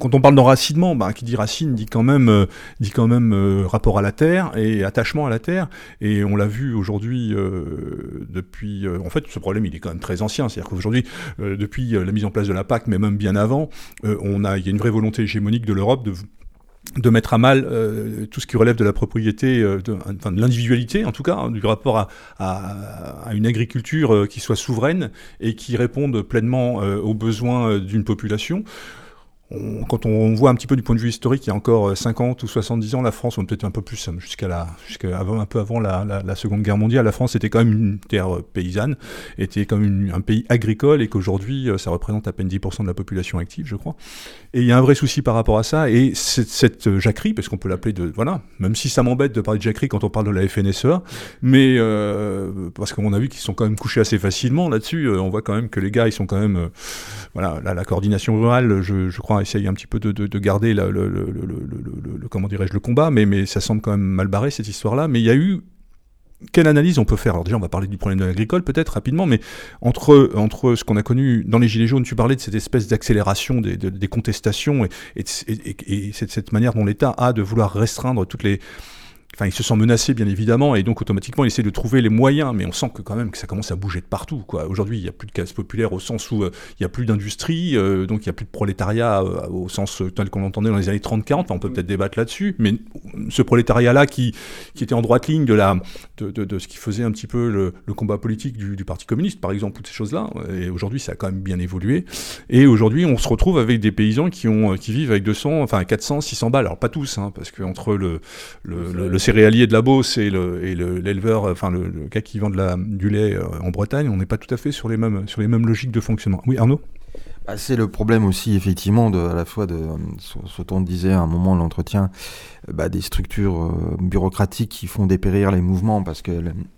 quand on parle d'enracinement, bah, qui dit racine dit quand même, dit quand même rapport à la terre et attachement à la terre. Et on l'a vu aujourd'hui depuis Euh, en fait, ce problème, il est quand même très ancien. C'est-à-dire qu'aujourd'hui, euh, depuis euh, la mise en place de la PAC, mais même bien avant, on a, il y a une vraie volonté hégémonique de l'Europe de de mettre à mal tout ce qui relève de la propriété, de, enfin de l'individualité en tout cas, hein, du rapport à, à, une agriculture qui soit souveraine et qui réponde pleinement aux besoins d'une population quand on voit un petit peu du point de vue historique, il y a encore 50 euh, ou 70 ans, la France, ou peut-être un peu plus, hein, jusqu'à la, jusqu'à un peu avant la, Seconde Guerre mondiale, la France était quand même une terre euh, paysanne, était quand même un pays agricole, et qu'aujourd'hui, euh, ça représente à peine 10% de la population active, je crois. Et il y a un vrai souci par rapport à ça, et cette, jacquerie, parce qu'on peut l'appeler de, voilà, même si ça m'embête de parler de jacquerie quand on parle de la FNSEA, mais euh, parce qu'on a vu qu'ils sont quand même couchés assez facilement là-dessus, on voit quand même que les gars, ils sont quand même, voilà, la, coordination rurale, je crois, essaye un petit peu de, garder le, comment dirais-je, le combat, mais, mais ça semble quand même mal barré cette histoire-là. Mais il y a eu quelle analyse on peut faire? Alors déjà, on va parler du problème de l'agricole peut-être rapidement, mais entre, entre ce qu'on a connu dans les Gilets jaunes, tu parlais de cette espèce d'accélération des, contestations et, et, et cette, cette, manière dont l'État a de vouloir restreindre toutes les, Enfin, il se sent menacé, bien évidemment, et donc automatiquement, il essaie de trouver les moyens, mais on sent que quand même que ça commence à bouger de partout. Quoi. Aujourd'hui, il n'y a plus de classe populaire au sens où euh, il n'y a plus d'industrie, euh, donc il n'y a plus de prolétariat euh, au sens tel qu'on l'entendait dans les années 30-40. on peut peut-être débattre là-dessus, mais ce prolétariat-là qui, qui était en droite ligne de, la, de, de, ce qui faisait un petit peu le, le combat politique du, du, Parti communiste, par exemple, toutes ces choses-là, et aujourd'hui, ça a quand même bien évolué. Et aujourd'hui, on se retrouve avec des paysans qui, ont, qui vivent avec 200, enfin 400, 600 balles. Alors pas tous, hein, parce qu'entre le, le, le céréalier de la Beauce et l'éleveur, enfin le, gars qui vend de la, du lait euh, en Bretagne, on n'est pas tout à fait sur les mêmes, sur les mêmes logiques de fonctionnement. Oui, Arnaud? Bah, c'est le problème aussi, effectivement, de, à la fois de ce qu'on disait à un moment de l'entretien, bah, des structures euh, bureaucratiques qui font dépérir les mouvements parce que,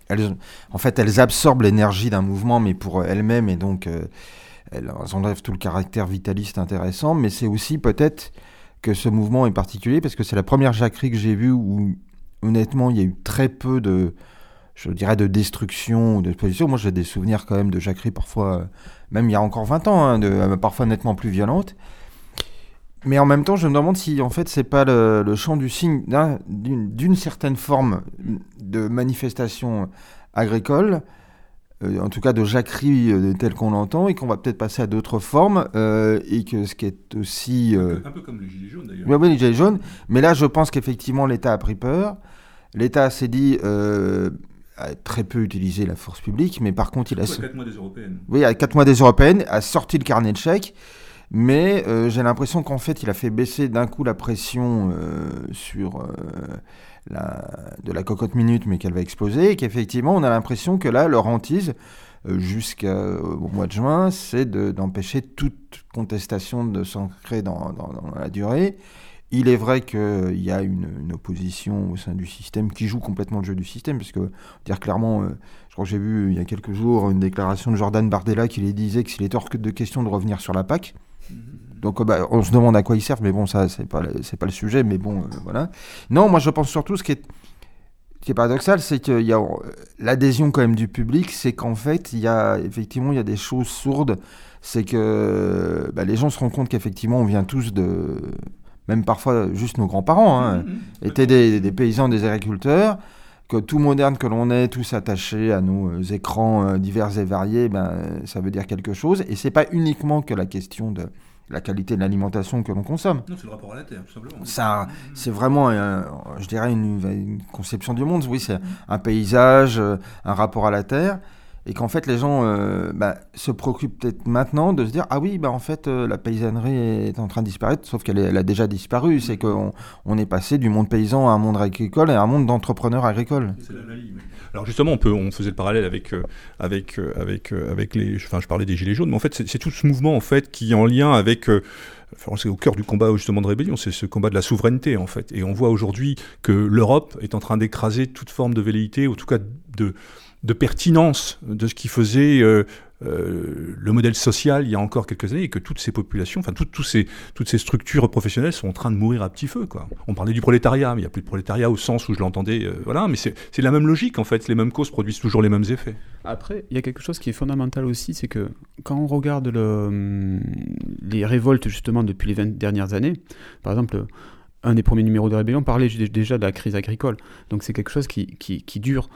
elles, en fait, elles absorbent l'énergie d'un mouvement, mais pour elles-mêmes, et donc euh, elles enlèvent tout le caractère vitaliste intéressant. Mais c'est aussi peut-être que ce mouvement est particulier parce que c'est la première jacquerie que j'ai vue où honnêtement, il y a eu très peu de, je dirais, de destruction ou de position. Moi, j'ai des souvenirs quand même de jacquerie, parfois, euh, même il y a encore 20 ans, hein, de, euh, parfois nettement plus violentes. Mais en même temps, je me demande si, en fait, c'est pas le, le, champ du signe d'une certaine forme de manifestation agricole euh, en tout cas de jacquerie euh, telle qu'on l'entend, et qu'on va peut-être passer à d'autres formes, euh, et que ce qui est aussi... Un peu comme les Gilets jaunes d'ailleurs. Oui, les Gilets jaunes, mais là je pense qu'effectivement l'État a pris peur, l'État s'est dit... a très peu utilisé la force publique, mais par contre il a... À 4 mois des européennes? Oui, à 4 mois des européennes, a sorti le carnet de chèques, mais j'ai l'impression qu'en fait il a fait baisser d'un coup la pression sur de la cocotte minute, mais qu'elle va exploser, et qu'effectivement, on a l'impression que là, leur hantise, euh, jusqu'au mois de juin, c'est d'empêcher toute contestation de s'ancrer dans, dans, la durée. Il est vrai qu'il y a une, opposition au sein du système qui joue complètement le jeu du système, parce que, dire clairement, euh, je crois que j'ai vu il y a quelques jours une déclaration de Jordan Bardella qui lui disait que s'il était hors de question de revenir sur la PAC, donc euh, bah, on se demande à quoi ils servent, mais bon, ça, c'est pas, c'est pas le sujet, mais bon, euh, voilà. Non, moi je pense surtout ce qui est, paradoxal, c'est qu'il y a euh, l'adhésion quand même du public, c'est qu'en fait, il y a effectivement il y a des choses sourdes, c'est que bah, les gens se rendent compte qu'effectivement on vient tous de, même parfois juste nos grands-parents, hein, mmh, mmh. étaient des, des, paysans, des agriculteurs, que tout moderne que l'on est, tous attachés à nos écrans divers et variés, ben, ça veut dire quelque chose, et c'est pas uniquement que la question de la qualité de l'alimentation que l'on consomme. Non, c'est le rapport à la terre, tout simplement. Ça, c'est vraiment, je dirais, une, conception du monde. Oui, c'est un paysage, euh, un rapport à la terre. Et qu'en fait les gens euh, bah, se préoccupent peut-être maintenant de se dire ah oui bah en fait euh, la paysannerie est en train de disparaître sauf qu'elle elle a déjà disparu c'est qu'on on est passé du monde paysan à un monde agricole et à un monde d'entrepreneurs agricoles. Alors justement on peut on faisait le parallèle avec euh, avec avec avec les enfin je parlais des gilets jaunes mais en fait c'est tout ce mouvement en fait qui est en lien avec c'est au cœur du combat justement de rébellion, c'est ce combat de la souveraineté en fait. Et on voit aujourd'hui que l'Europe est en train d'écraser toute forme de velléité, ou en tout cas de, de pertinence de ce qui faisait euh, euh, le modèle social il y a encore quelques années et que toutes ces populations, enfin toutes, ces, toutes ces structures professionnelles sont en train de mourir à petit feu. Quoi. On parlait du prolétariat, mais il n'y a plus de prolétariat au sens où je l'entendais. Euh, voilà, mais c'est la même logique en fait, les mêmes causes produisent toujours les mêmes effets. Après, il y a quelque chose qui est fondamental aussi, c'est que quand on regarde hum, les révoltes justement depuis les 20 dernières années, par exemple, un des premiers numéros de Rébellion parlait déjà de la crise agricole. Donc c'est quelque chose qui, qui dure.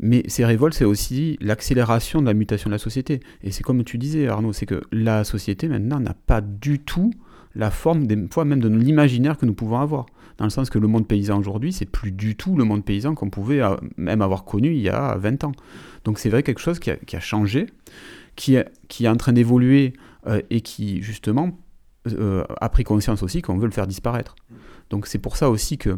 Mais ces révoltes, c'est aussi l'accélération de la mutation de la société. Et c'est comme tu disais, Arnaud, c'est que la société maintenant n'a pas du tout la forme, des fois même de l'imaginaire que nous pouvons avoir. Dans le sens que le monde paysan aujourd'hui, c'est plus du tout le monde paysan qu'on pouvait euh, même avoir connu il y a 20 ans. Donc c'est vrai quelque chose qui a, changé, qui est, qui est en train d'évoluer euh, et qui justement euh, a pris conscience aussi qu'on veut le faire disparaître. Donc c'est pour ça aussi que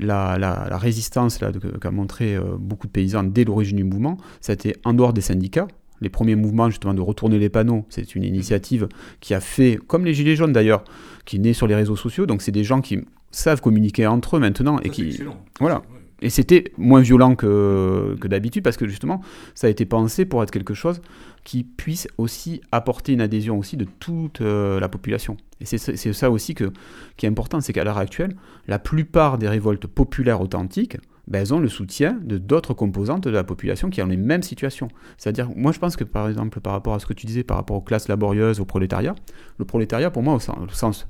la, résistance qu'a montré euh, beaucoup de paysans dès l'origine du mouvement, ça a été en dehors des syndicats. Les premiers mouvements justement de retourner les panneaux, c'est une initiative qui a fait, comme les Gilets jaunes d'ailleurs, qui née sur les réseaux sociaux. Donc c'est des gens qui savent communiquer entre eux maintenant et qui... Voilà. Et c'était moins violent que, que d'habitude parce que justement, ça a été pensé pour être quelque chose qui puisse aussi apporter une adhésion aussi de toute euh, la population. Et c'est ça aussi que, qui est important, c'est qu'à l'heure actuelle, la plupart des révoltes populaires authentiques, ben, elles ont le soutien de d'autres composantes de la population qui ont les mêmes situations. C'est-à-dire, moi je pense que par exemple, par rapport à ce que tu disais, par rapport aux classes laborieuses, au prolétariat, le prolétariat, pour moi, au sens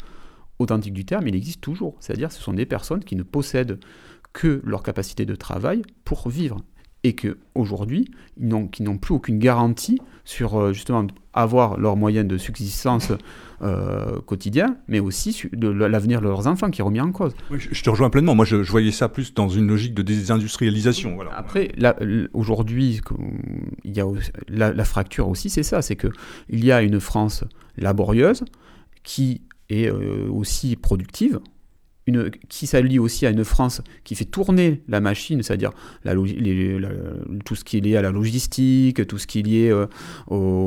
authentique du terme, il existe toujours. C'est-à-dire, ce sont des personnes qui ne possèdent que leur capacité de travail pour vivre et que aujourd'hui ils n'ont, plus aucune garantie sur euh, justement avoir leurs moyens de subsistance euh, quotidien, mais aussi de l'avenir de leurs enfants qui est remis en cause. je, te rejoins pleinement. Moi, je, voyais ça plus dans une logique de désindustrialisation. Voilà. Après, aujourd'hui, il y a la, la fracture aussi, c'est ça, c'est que il y a une France laborieuse qui est euh, aussi productive, qui s'allie aussi à une France qui fait tourner la machine, c'est-à-dire tout ce qui est lié à la logistique, tout ce qui est lié euh,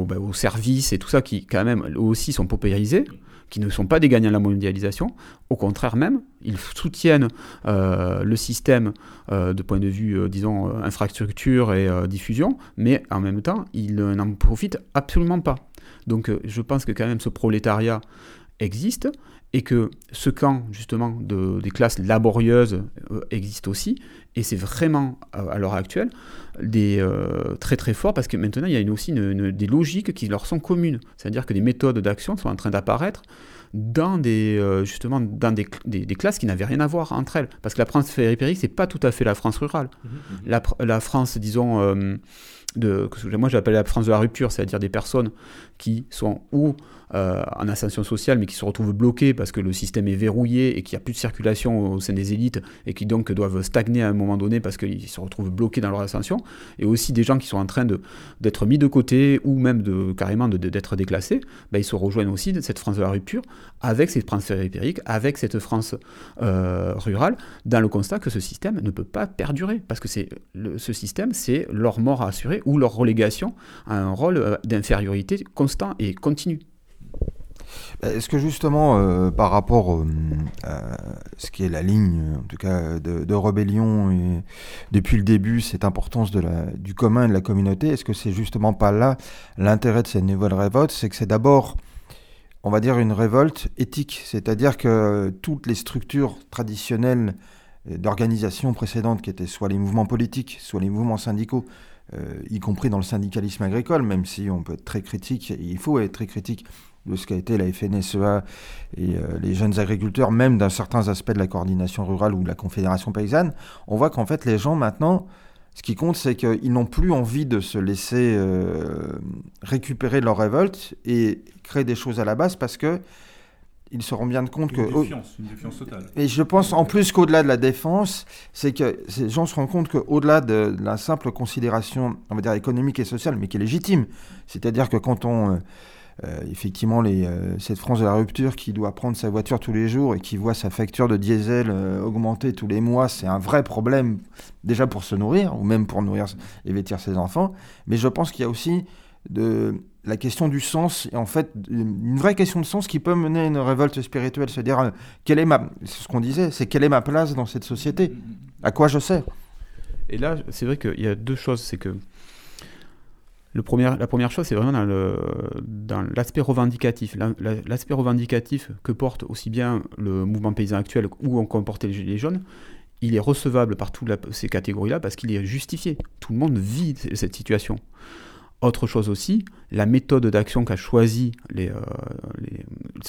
bah, aux services et tout ça qui quand même aussi sont paupérisés, qui ne sont pas des gagnants de la mondialisation. Au contraire même, ils soutiennent euh, le système euh, de point de vue, disons, infrastructure et diffusion, mais en même temps, ils n'en profitent absolument pas. Donc je pense que quand même ce prolétariat existe et que ce camp justement de, des classes laborieuses euh, existe aussi, et c'est vraiment à, l'heure actuelle des, euh, très très fort parce que maintenant il y a une, aussi des logiques qui leur sont communes, c'est-à-dire que des méthodes d'action sont en train d'apparaître dans des euh, justement dans des, des, classes qui n'avaient rien à voir entre elles, parce que la France périphérique c'est pas tout à fait la France rurale, mmh mmh. La, la, France disons de, moi j'appelle la France de la rupture, c'est-à-dire des personnes qui sont ou euh, en ascension sociale, mais qui se retrouvent bloqués parce que le système est verrouillé et qu'il n'y a plus de circulation au sein des élites et qui donc doivent stagner à un moment donné parce qu'ils se retrouvent bloqués dans leur ascension, et aussi des gens qui sont en train d'être mis de côté ou même de, carrément d'être déclassés, ben, ils se rejoignent aussi de cette France de la rupture avec cette France périphérique, avec cette France euh, rurale, dans le constat que ce système ne peut pas perdurer parce que c'est ce système, c'est leur mort à assurer ou leur relégation à un rôle euh, d'infériorité constant et continu. Bah, est-ce que justement, euh, par rapport euh, à ce qui est la ligne, en tout cas, de, rébellion et depuis le début, cette importance du commun et de la communauté, est-ce que c'est justement pas là l'intérêt de cette nouvelle révolte C'est que c'est d'abord, on va dire, une révolte éthique, c'est-à-dire que toutes les structures traditionnelles d'organisation précédentes, qui étaient soit les mouvements politiques, soit les mouvements syndicaux, euh, y compris dans le syndicalisme agricole, même si on peut être très critique, il faut être très critique de ce qu'a été la FNSEA et euh, les jeunes agriculteurs, même d'un certain aspect de la coordination rurale ou de la confédération paysanne, on voit qu'en fait les gens maintenant, ce qui compte, c'est qu'ils n'ont plus envie de se laisser euh, récupérer leur révolte et créer des choses à la base parce que ils se rendent bien compte Une que. défiance, une défiance totale. Et je pense en plus qu'au-delà de la défense, c'est que ces gens se rendent compte qu'au-delà de, de la simple considération, on va dire économique et sociale, mais qui est légitime, c'est-à-dire que quand on, euh, euh, effectivement, euh, cette France de la rupture qui doit prendre sa voiture tous les jours et qui voit sa facture de diesel euh, augmenter tous les mois, c'est un vrai problème déjà pour se nourrir ou même pour nourrir et vêtir ses enfants. Mais je pense qu'il y a aussi la question du sens et en fait une vraie question de sens qui peut mener à une révolte spirituelle, se dire quelle est ma, c'est ce qu'on disait, c'est quelle est ma place dans cette société, à quoi je sers? Et là, c'est vrai qu'il y a deux choses. C'est que la première chose, c'est vraiment dans, l'aspect revendicatif. La- la- L'aspect revendicatif que porte aussi bien le mouvement paysan actuel où on comportait les Gilets jaunes, il est recevable par toutes ces catégories-là parce qu'il est justifié. Tout le monde vit cette situation. Autre chose aussi, la méthode d'action qu'a choisi les, euh,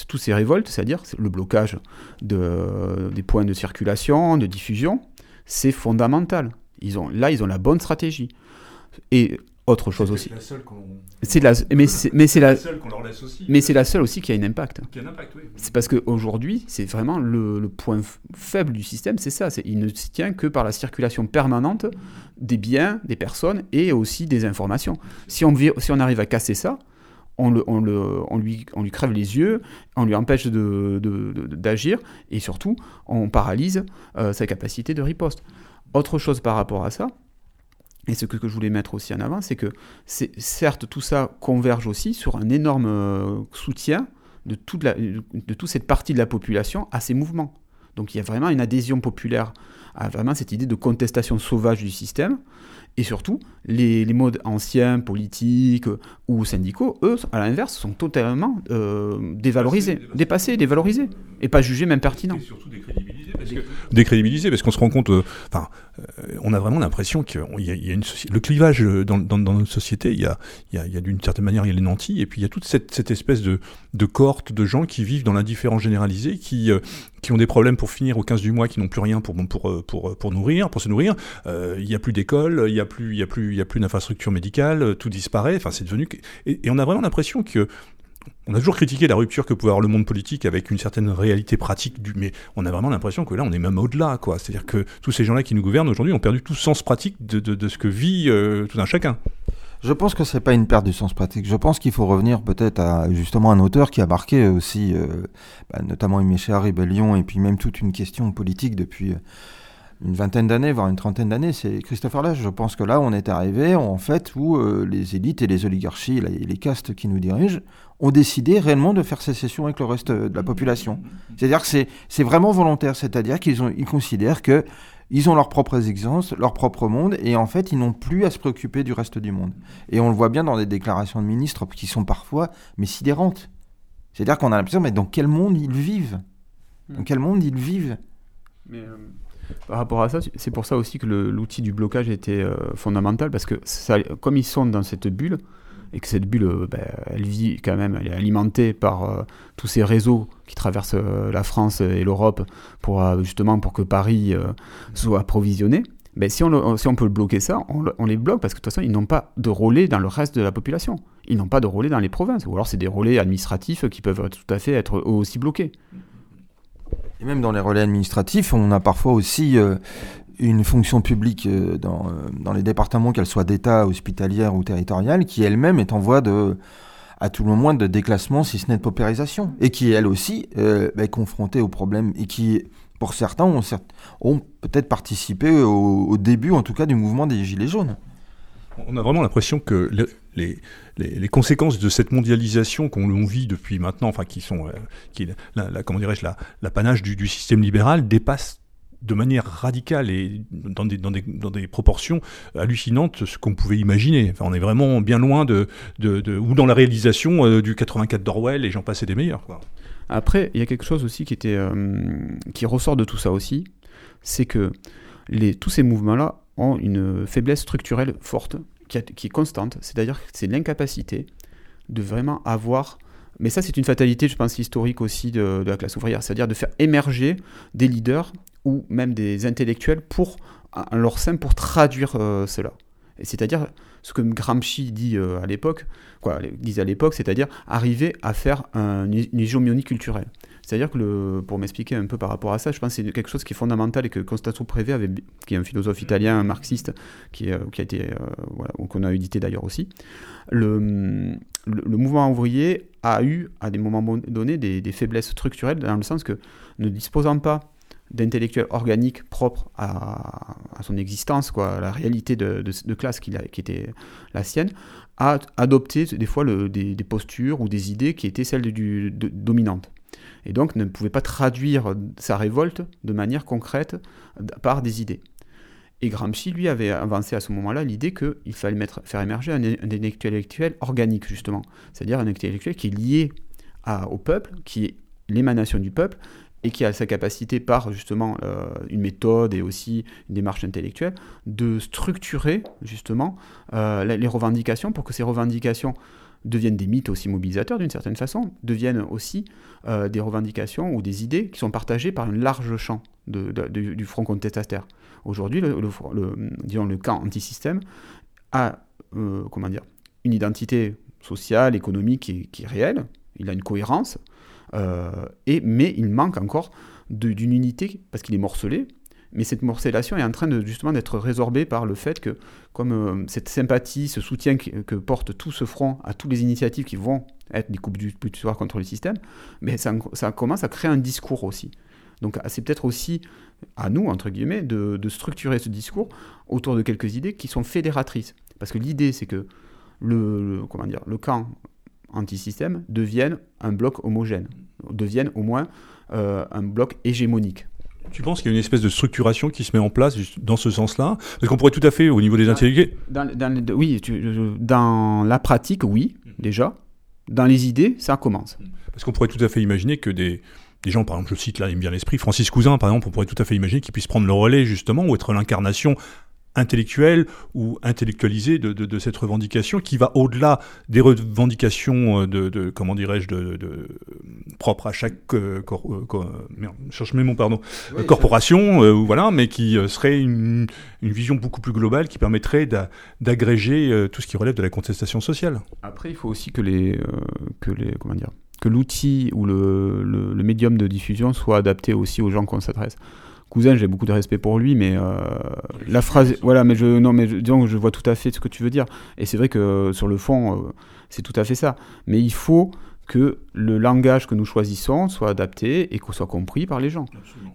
tous ces révoltes, c'est-à-dire le blocage de, des points de circulation, de diffusion, c'est fondamental. Ils ont, là, ils ont la bonne stratégie. Et autre chose aussi, la seule c'est la, mais c'est, mais c'est la, seule qu'on leur laisse aussi. mais c'est la seule aussi qui a un impact. C'est parce qu'aujourd'hui, c'est vraiment le, le point faible du système, c'est ça. Il ne se tient que par la circulation permanente des biens, des personnes et aussi des informations. Si on, si on arrive à casser ça, on, le, on, le, on, lui, on lui crève les yeux, on lui empêche de, de- de- d'agir et surtout, on paralyse euh, sa capacité de riposte. Autre chose par rapport à ça, et ce que, je voulais mettre aussi en avant, c'est que certes tout ça converge aussi sur un énorme euh, soutien de toute, la, de toute cette partie de la population à ces mouvements. Donc il y a vraiment une adhésion populaire à vraiment cette idée de contestation sauvage du système. Et surtout, les, modes anciens, politiques ou syndicaux, eux, à l'inverse, sont totalement euh, dévalorisés, Dépassés, dévalorisés, et pas jugés même pertinents. Et surtout décrédibilisé parce que décrédibilisé parce qu'on se rend compte euh, enfin euh, on a vraiment l'impression qu'il y a, y a une le clivage euh, dans, dans, dans notre société il y a, y a, y a d'une certaine manière il y a les nantis et puis il y a toute cette, cette espèce de, de cohorte de gens qui vivent dans l'indifférence généralisée qui, euh, qui ont des problèmes pour finir au 15 du mois qui n'ont plus rien pour, pour, euh, pour, pour nourrir pour se nourrir Euh, il n'y a plus d'école il n'y a plus il y a plus y a plus d'infrastructure médicale euh, tout disparaît enfin c'est devenu et, on a vraiment l'impression que on a toujours critiqué la rupture que pouvait avoir le monde politique avec une certaine réalité pratique, mais on a vraiment l'impression que là, on est même au-delà. quoi. C'est-à-dire que tous ces gens-là qui nous gouvernent aujourd'hui ont perdu tout sens pratique de, de, ce que vit euh, tout un chacun. Je pense que c'est pas une perte du sens pratique. Je pense qu'il faut revenir peut-être à justement un auteur qui a marqué aussi, euh, bah, notamment Méchère, Rébellion, et puis même toute une question politique depuis euh, une vingtaine d'années, voire une trentaine d'années. C'est Christopher Lash. Je pense que là, on est arrivé en fait où euh, les élites et les oligarchies, et les castes qui nous dirigent, ont décidé réellement de faire sécession avec le reste de la population. C'est-à-dire que c'est vraiment volontaire. C'est-à-dire qu'ils ils considèrent que ils ont leurs propres exigences, leur propre monde, et en fait, ils n'ont plus à se préoccuper du reste du monde. Et on le voit bien dans des déclarations de ministres qui sont parfois, mais sidérantes. C'est-à-dire qu'on a l'impression, mais dans quel monde ils vivent? Dans quel monde ils vivent? Mais, euh, par rapport à ça, c'est pour ça aussi que l'outil du blocage était euh, fondamental, parce que comme ils sont dans cette bulle, et que cette bulle, euh, ben, elle vit quand même, elle est alimentée par euh, tous ces réseaux qui traversent la France et l'Europe pour justement pour que Paris soit approvisionné. Ben, si, on peut bloquer ça, on, on les bloque parce que de toute façon, ils n'ont pas de relais dans le reste de la population. Ils n'ont pas de relais dans les provinces. Ou alors, c'est des relais administratifs qui peuvent tout à fait être eux aussi bloqués. Et même dans les relais administratifs, on a parfois aussi euh, une fonction publique euh, dans, euh, dans les départements, qu'elle soit d'État, hospitalière ou territoriale, qui elle-même est en voie de, à tout le moins, de déclassement, si ce n'est de paupérisation. Et qui, elle aussi, est confrontée aux problèmes. Et qui, pour certains, ont, peut-être participé au, au début, en tout cas, du mouvement des Gilets jaunes. On a vraiment l'impression que les, les, conséquences de cette mondialisation qu'on vit depuis maintenant, enfin qui sont, euh, qui la, comment dirais-je, la- l'apanage du, du système libéral, dépassent de manière radicale et dans des, dans des, dans des proportions hallucinantes ce qu'on pouvait imaginer. Enfin, on est vraiment bien loin de, de, de- ou dans la réalisation euh, du 84 d'Orwell et j'en passais des meilleurs. Après, il y a quelque chose aussi qui, était, euh, qui ressort de tout ça aussi, c'est que les, tous ces mouvements-là ont une faiblesse structurelle forte, qui, est constante, c'est-à-dire que c'est l'incapacité de vraiment avoir... Mais ça, c'est une fatalité, je pense, historique aussi de, la classe ouvrière, c'est-à-dire de faire émerger des leaders ou même des intellectuels pour, en leur sein pour traduire euh, cela. C'est-à-dire ce que Gramsci dit euh, à l'époque, quoi, disait à l'époque, c'est-à-dire arriver à faire un- une hégémonie culturelle. C'est-à-dire que, le, pour m'expliquer un peu par rapport à ça, je pense que c'est quelque chose qui est fondamental et que Constanzo Prévé, avait, qui est un philosophe italien, un marxiste, qui, euh, qui a été, euh, voilà, qu'on a édité d'ailleurs aussi, le, le, mouvement ouvrier a eu, à des moments donnés, des, des, faiblesses structurelles, dans le sens que, ne disposant pas d'intellectuels organiques propres à, à, son existence, quoi, à la réalité de, de, classe qui, qui, était la sienne, a adopté des fois le, des, des, postures ou des idées qui étaient celles du, dominantes et donc ne pouvait pas traduire sa révolte de manière concrète par des idées. Et Gramsci, lui, avait avancé à ce moment-là l'idée qu'il fallait faire émerger un, intellectuel organique, justement. C'est-à-dire un intellectuel qui est lié au peuple, qui est l'émanation du peuple, et qui a sa capacité, par justement euh, une méthode et aussi une démarche intellectuelle, de structurer, justement, euh, les revendications pour que ces revendications deviennent des mythes aussi mobilisateurs d'une certaine façon, deviennent aussi euh, des revendications ou des idées qui sont partagées par un large champ du front contestataire. Aujourd'hui, le, disons, le camp anti-système a euh, une identité sociale, économique qui est, réelle, il a une cohérence, euh, et, mais il manque encore d'une unité parce qu'il est morcelé, mais cette morcellation est en train de, justement d'être résorbée par le fait que, comme euh, cette sympathie, ce soutien que, porte tout ce front à toutes les initiatives qui vont être des coupes du soir contre le système, mais ça, commence à créer un discours aussi. Donc c'est peut-être aussi à nous, entre guillemets, de, structurer ce discours autour de quelques idées qui sont fédératrices. Parce que l'idée, c'est que le camp anti-système devienne un bloc homogène, devienne au moins euh, un bloc hégémonique. Tu penses qu'il y a une espèce de structuration qui se met en place dans ce sens-là? Parce qu'on pourrait tout à fait, au niveau des intellectuels... oui, dans la pratique, oui, déjà. Dans les idées, ça commence. Parce qu'on pourrait tout à fait imaginer que des, des gens, par exemple, je cite là, il me vient l'esprit, Francis Cousin, par exemple, on pourrait tout à fait imaginer qu'il puisse prendre le relais, justement, ou être l'incarnation intellectuelle ou intellectualisée de, cette revendication qui va au-delà des revendications euh, de, comment dirais-je de, propres à chaque euh, euh, cherche mes mots pardon corporation voilà mais qui serait une, vision beaucoup plus globale qui permettrait d'agréger tout ce qui relève de la contestation sociale. Après il faut aussi que les que les comment dire que l'outil ou le, le, médium de diffusion soit adapté aussi aux gens qu'on s'adresse cousin, j'ai beaucoup de respect pour lui, mais euh, la phrase, voilà, mais je, non, mais je, disons, je vois tout à fait ce que tu veux dire. Et c'est vrai que euh, sur le fond, euh, c'est tout à fait ça. Mais il faut que le langage que nous choisissons soit adapté et qu'on soit compris par les gens.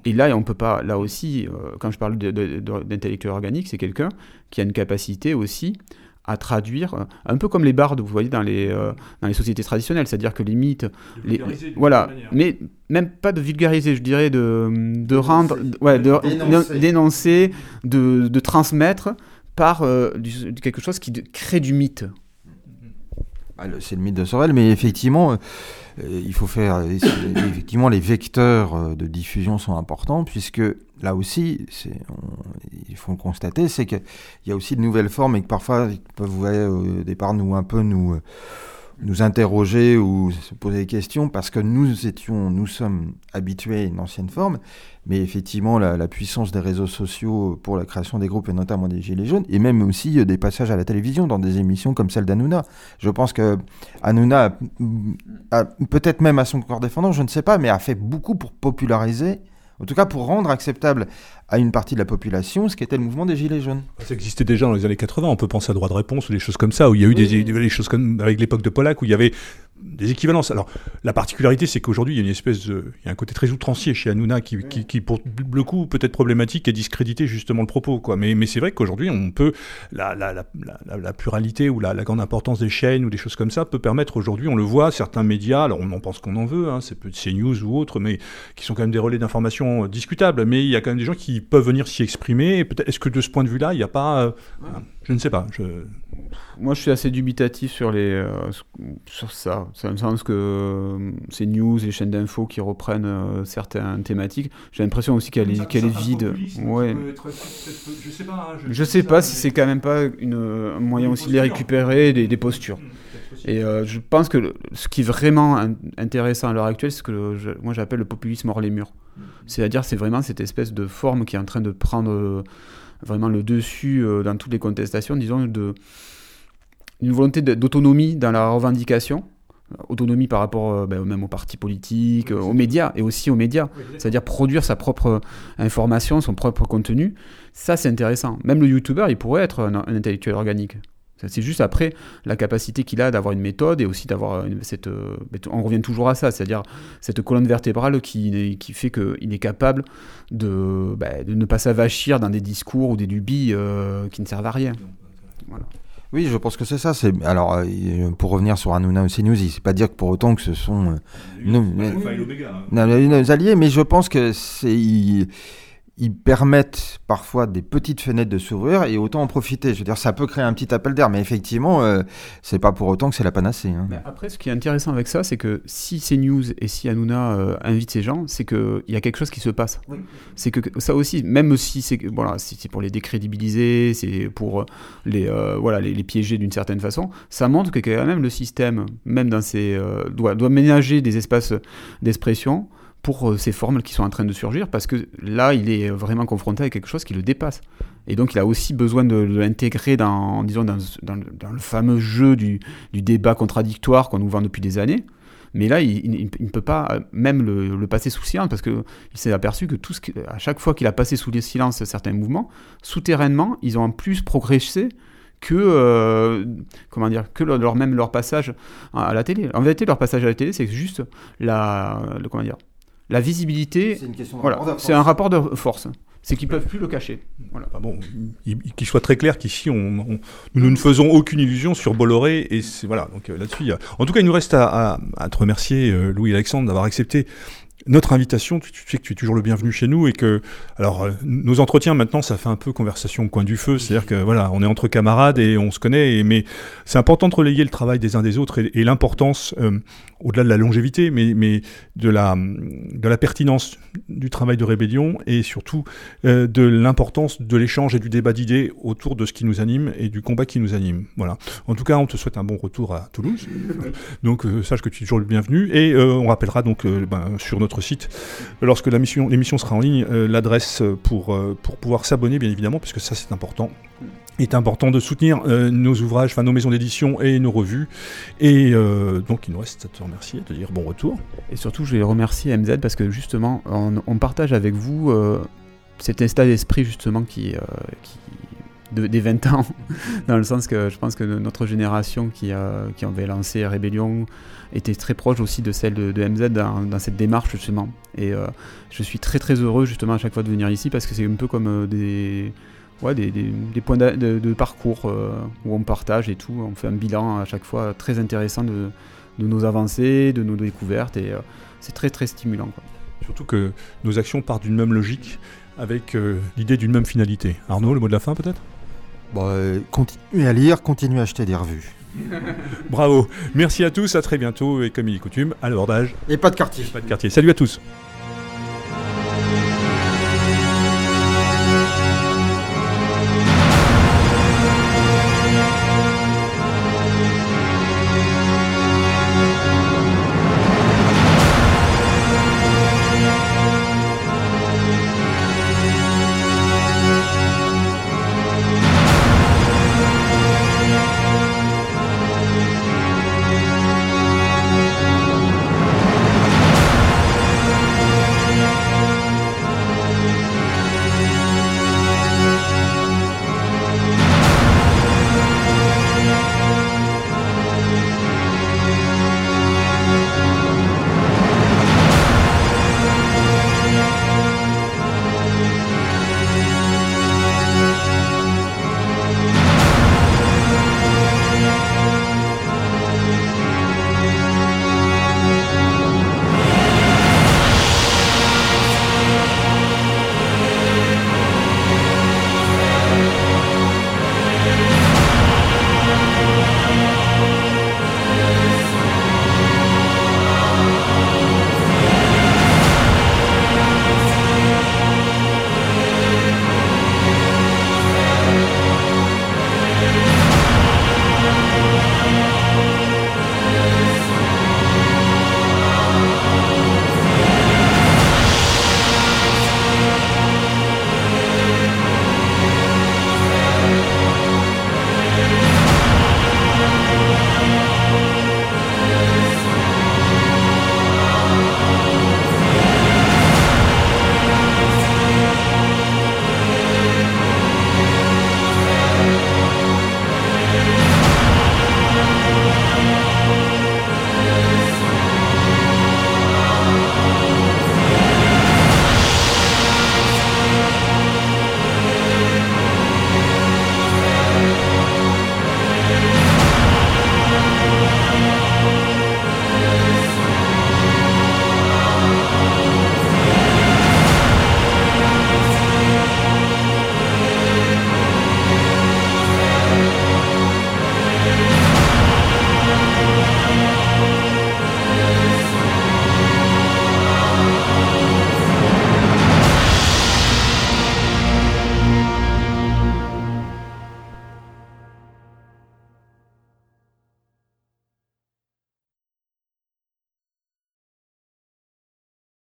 Et là, on peut pas, là aussi, quand je parle d'intellectuel organique, c'est quelqu'un qui a une capacité aussi à traduire, euh, un peu comme les bardes, vous voyez, dans les, euh, dans les sociétés traditionnelles, c'est-à-dire que les mythes... Les, voilà, mais même pas de vulgariser, je dirais, de, de rendre... Ouais, de, dénoncer, de, de, transmettre par euh, quelque chose qui crée du mythe. Ah, c'est le mythe de Sorel, mais effectivement, il faut faire... effectivement, les vecteurs de diffusion sont importants, puisque là aussi, il faut le constater, c'est qu'il y a aussi de nouvelles formes et que parfois ils peuvent au départ nous un peu nous nous interroger ou se poser des questions parce que nous étions, nous sommes habitués à une ancienne forme, mais effectivement la, puissance des réseaux sociaux pour la création des groupes et notamment des Gilets jaunes, et même aussi des passages à la télévision dans des émissions comme celle d'Anouna. Je pense que Hanouna, peut-être même à son corps défendant, je ne sais pas, mais a fait beaucoup pour populariser en tout cas pour rendre acceptable à une partie de la population ce qu'était le mouvement des Gilets jaunes. Ça existait déjà dans les années 80, on peut penser à droit de réponse ou des choses comme ça, où il y a eu des, des, choses comme avec l'époque de Pollack, où il y avait des équivalences. Alors, la particularité, c'est qu'aujourd'hui, il y a une espèce de, il y a un côté très outrancier chez Hanouna qui, qui, pour le coup, peut être problématique et discréditer justement le propos, quoi. Mais, mais c'est vrai qu'aujourd'hui, on peut, la, la, la, la, pluralité ou la, grande importance des chaînes ou des choses comme ça peut permettre aujourd'hui, on le voit, certains médias, alors on en pense qu'on en veut, hein, c'est CNews ou autres, mais qui sont quand même des relais d'information discutables, mais il y a quand même des gens qui peuvent venir s'y exprimer. Est-ce que de ce point de vue-là, il n'y a pas, euh, je ne sais pas. Je... Moi, je suis assez dubitatif sur, les, euh, sur ça. Ça me semble que euh, ces news, les chaînes d'infos qui reprennent euh, certaines thématiques, j'ai l'impression aussi qu'elle est, qu'elle est vide. Ouais. je sais pas. Hein, je, sais pas si c'est quand même pas une, un moyen aussi de les récupérer, des, des postures. Mmh, Et je pense que ce qui est vraiment intéressant à l'heure actuelle, c'est ce que moi j'appelle le populisme hors les murs. Mmh. C'est-à-dire, c'est vraiment cette espèce de forme qui est en train de prendre vraiment le dessus dans toutes les contestations, disons, de, une volonté d'autonomie dans la revendication, autonomie par rapport ben, même aux partis politiques, aux médias et aussi aux médias. C'est-à-dire produire sa propre information, son propre contenu. Ça, c'est intéressant. Même le YouTuber, il pourrait être un intellectuel organique. C'est juste après la capacité qu'il a d'avoir une méthode et aussi d'avoir cette. Euh, on revient toujours à ça, c'est-à-dire cette colonne vertébrale qui, qui fait qu'il est capable de, bah, de, ne pas s'avachir dans des discours ou des lubies euh, qui ne servent à rien. Oui, je pense que c'est ça. C'est alors euh, pour revenir sur Hanouna aussi News, c'est pas dire que pour autant que ce sont nos, alliés, mais je pense que c'est ils permettent parfois des petites fenêtres de s'ouvrir et autant en profiter. Je veux dire, ça peut créer un petit appel d'air, mais effectivement, euh, c'est pas pour autant que c'est la panacée. Hein. après, ce qui est intéressant avec ça, c'est que si CNews et si Hanouna euh, invitent ces gens, c'est qu'il y a quelque chose qui se passe. C'est que ça aussi, même si c'est voilà, pour les décrédibiliser, c'est pour les, euh, voilà, les, les, piéger d'une certaine façon, ça montre que quand même le système, même dans ces, doit, doit ménager des espaces d'expression pour euh, ces formes qui sont en train de surgir, parce que là, il est vraiment confronté à quelque chose qui le dépasse. Et donc, il a aussi besoin de, l'intégrer dans, disons, dans, le fameux jeu du, débat contradictoire qu'on nous vend depuis des années. Mais là, il, ne peut pas euh, même le, passer sous silence parce qu'il s'est aperçu que à chaque fois qu'il a passé sous les silences certains mouvements, souterrainement, ils ont en plus progressé que euh, comment dire que leur, même leur passage à la télé. En vérité, leur passage à la télé, c'est juste la le, comment dire la visibilité, c'est un rapport de force. C'est qu'ils peuvent plus le cacher. Voilà. bon, qu'il soit très clair qu'ici, on, nous ne faisons aucune illusion sur Bolloré. Et voilà, donc euh, là-dessus, en tout cas, il nous reste à, te remercier, euh, Louis Alexandre, d'avoir accepté notre invitation, tu, sais que tu es toujours le bienvenu chez nous et que, alors, euh, nos entretiens maintenant, ça fait un peu conversation au coin du feu, c'est-à-dire que voilà, on est entre camarades et on se connaît, mais c'est important de relayer le travail des uns des autres et, l'importance, euh, au-delà de la longévité, mais, de, la, pertinence du travail de rébellion et surtout euh, de l'importance de l'échange et du débat d'idées autour de ce qui nous anime et du combat qui nous anime. Voilà. En tout cas, on te souhaite un bon retour à Toulouse. donc, sache que tu es toujours le bienvenu et on rappellera donc ben, sur notre site lorsque l'émission sera en ligne, euh, l'adresse pour, euh, pour pouvoir s'abonner, bien évidemment, puisque ça c'est important. Il est important de soutenir euh, nos ouvrages, nos maisons d'édition et nos revues. Et donc il nous reste à te remercier, à te dire bon retour. Et surtout, je vais remercier MZ parce que justement, on, partage avec vous cet état d'esprit justement qui, qui des 20 ans, dans le sens que je pense que notre génération qui, qui avait lancé Rébellion était très proche aussi de celle de, MZ dans, cette démarche justement. Et euh, je suis très très heureux justement à chaque fois de venir ici parce que c'est un peu comme euh, des, ouais, des, des, points de, parcours euh, où on partage et tout. On fait un bilan à chaque fois très intéressant de, de nos avancées, de nos découvertes et c'est très très stimulant. Quoi. Surtout que nos actions partent d'une même logique avec l'idée d'une même finalité. Arnaud, le mot de la fin peut-être? Bon, continuez à lire, continuez à acheter des revues. Bravo. Merci à tous, à très bientôt et comme il est coutume, à l'abordage. Et pas de quartier. Pas de quartier. Salut à tous.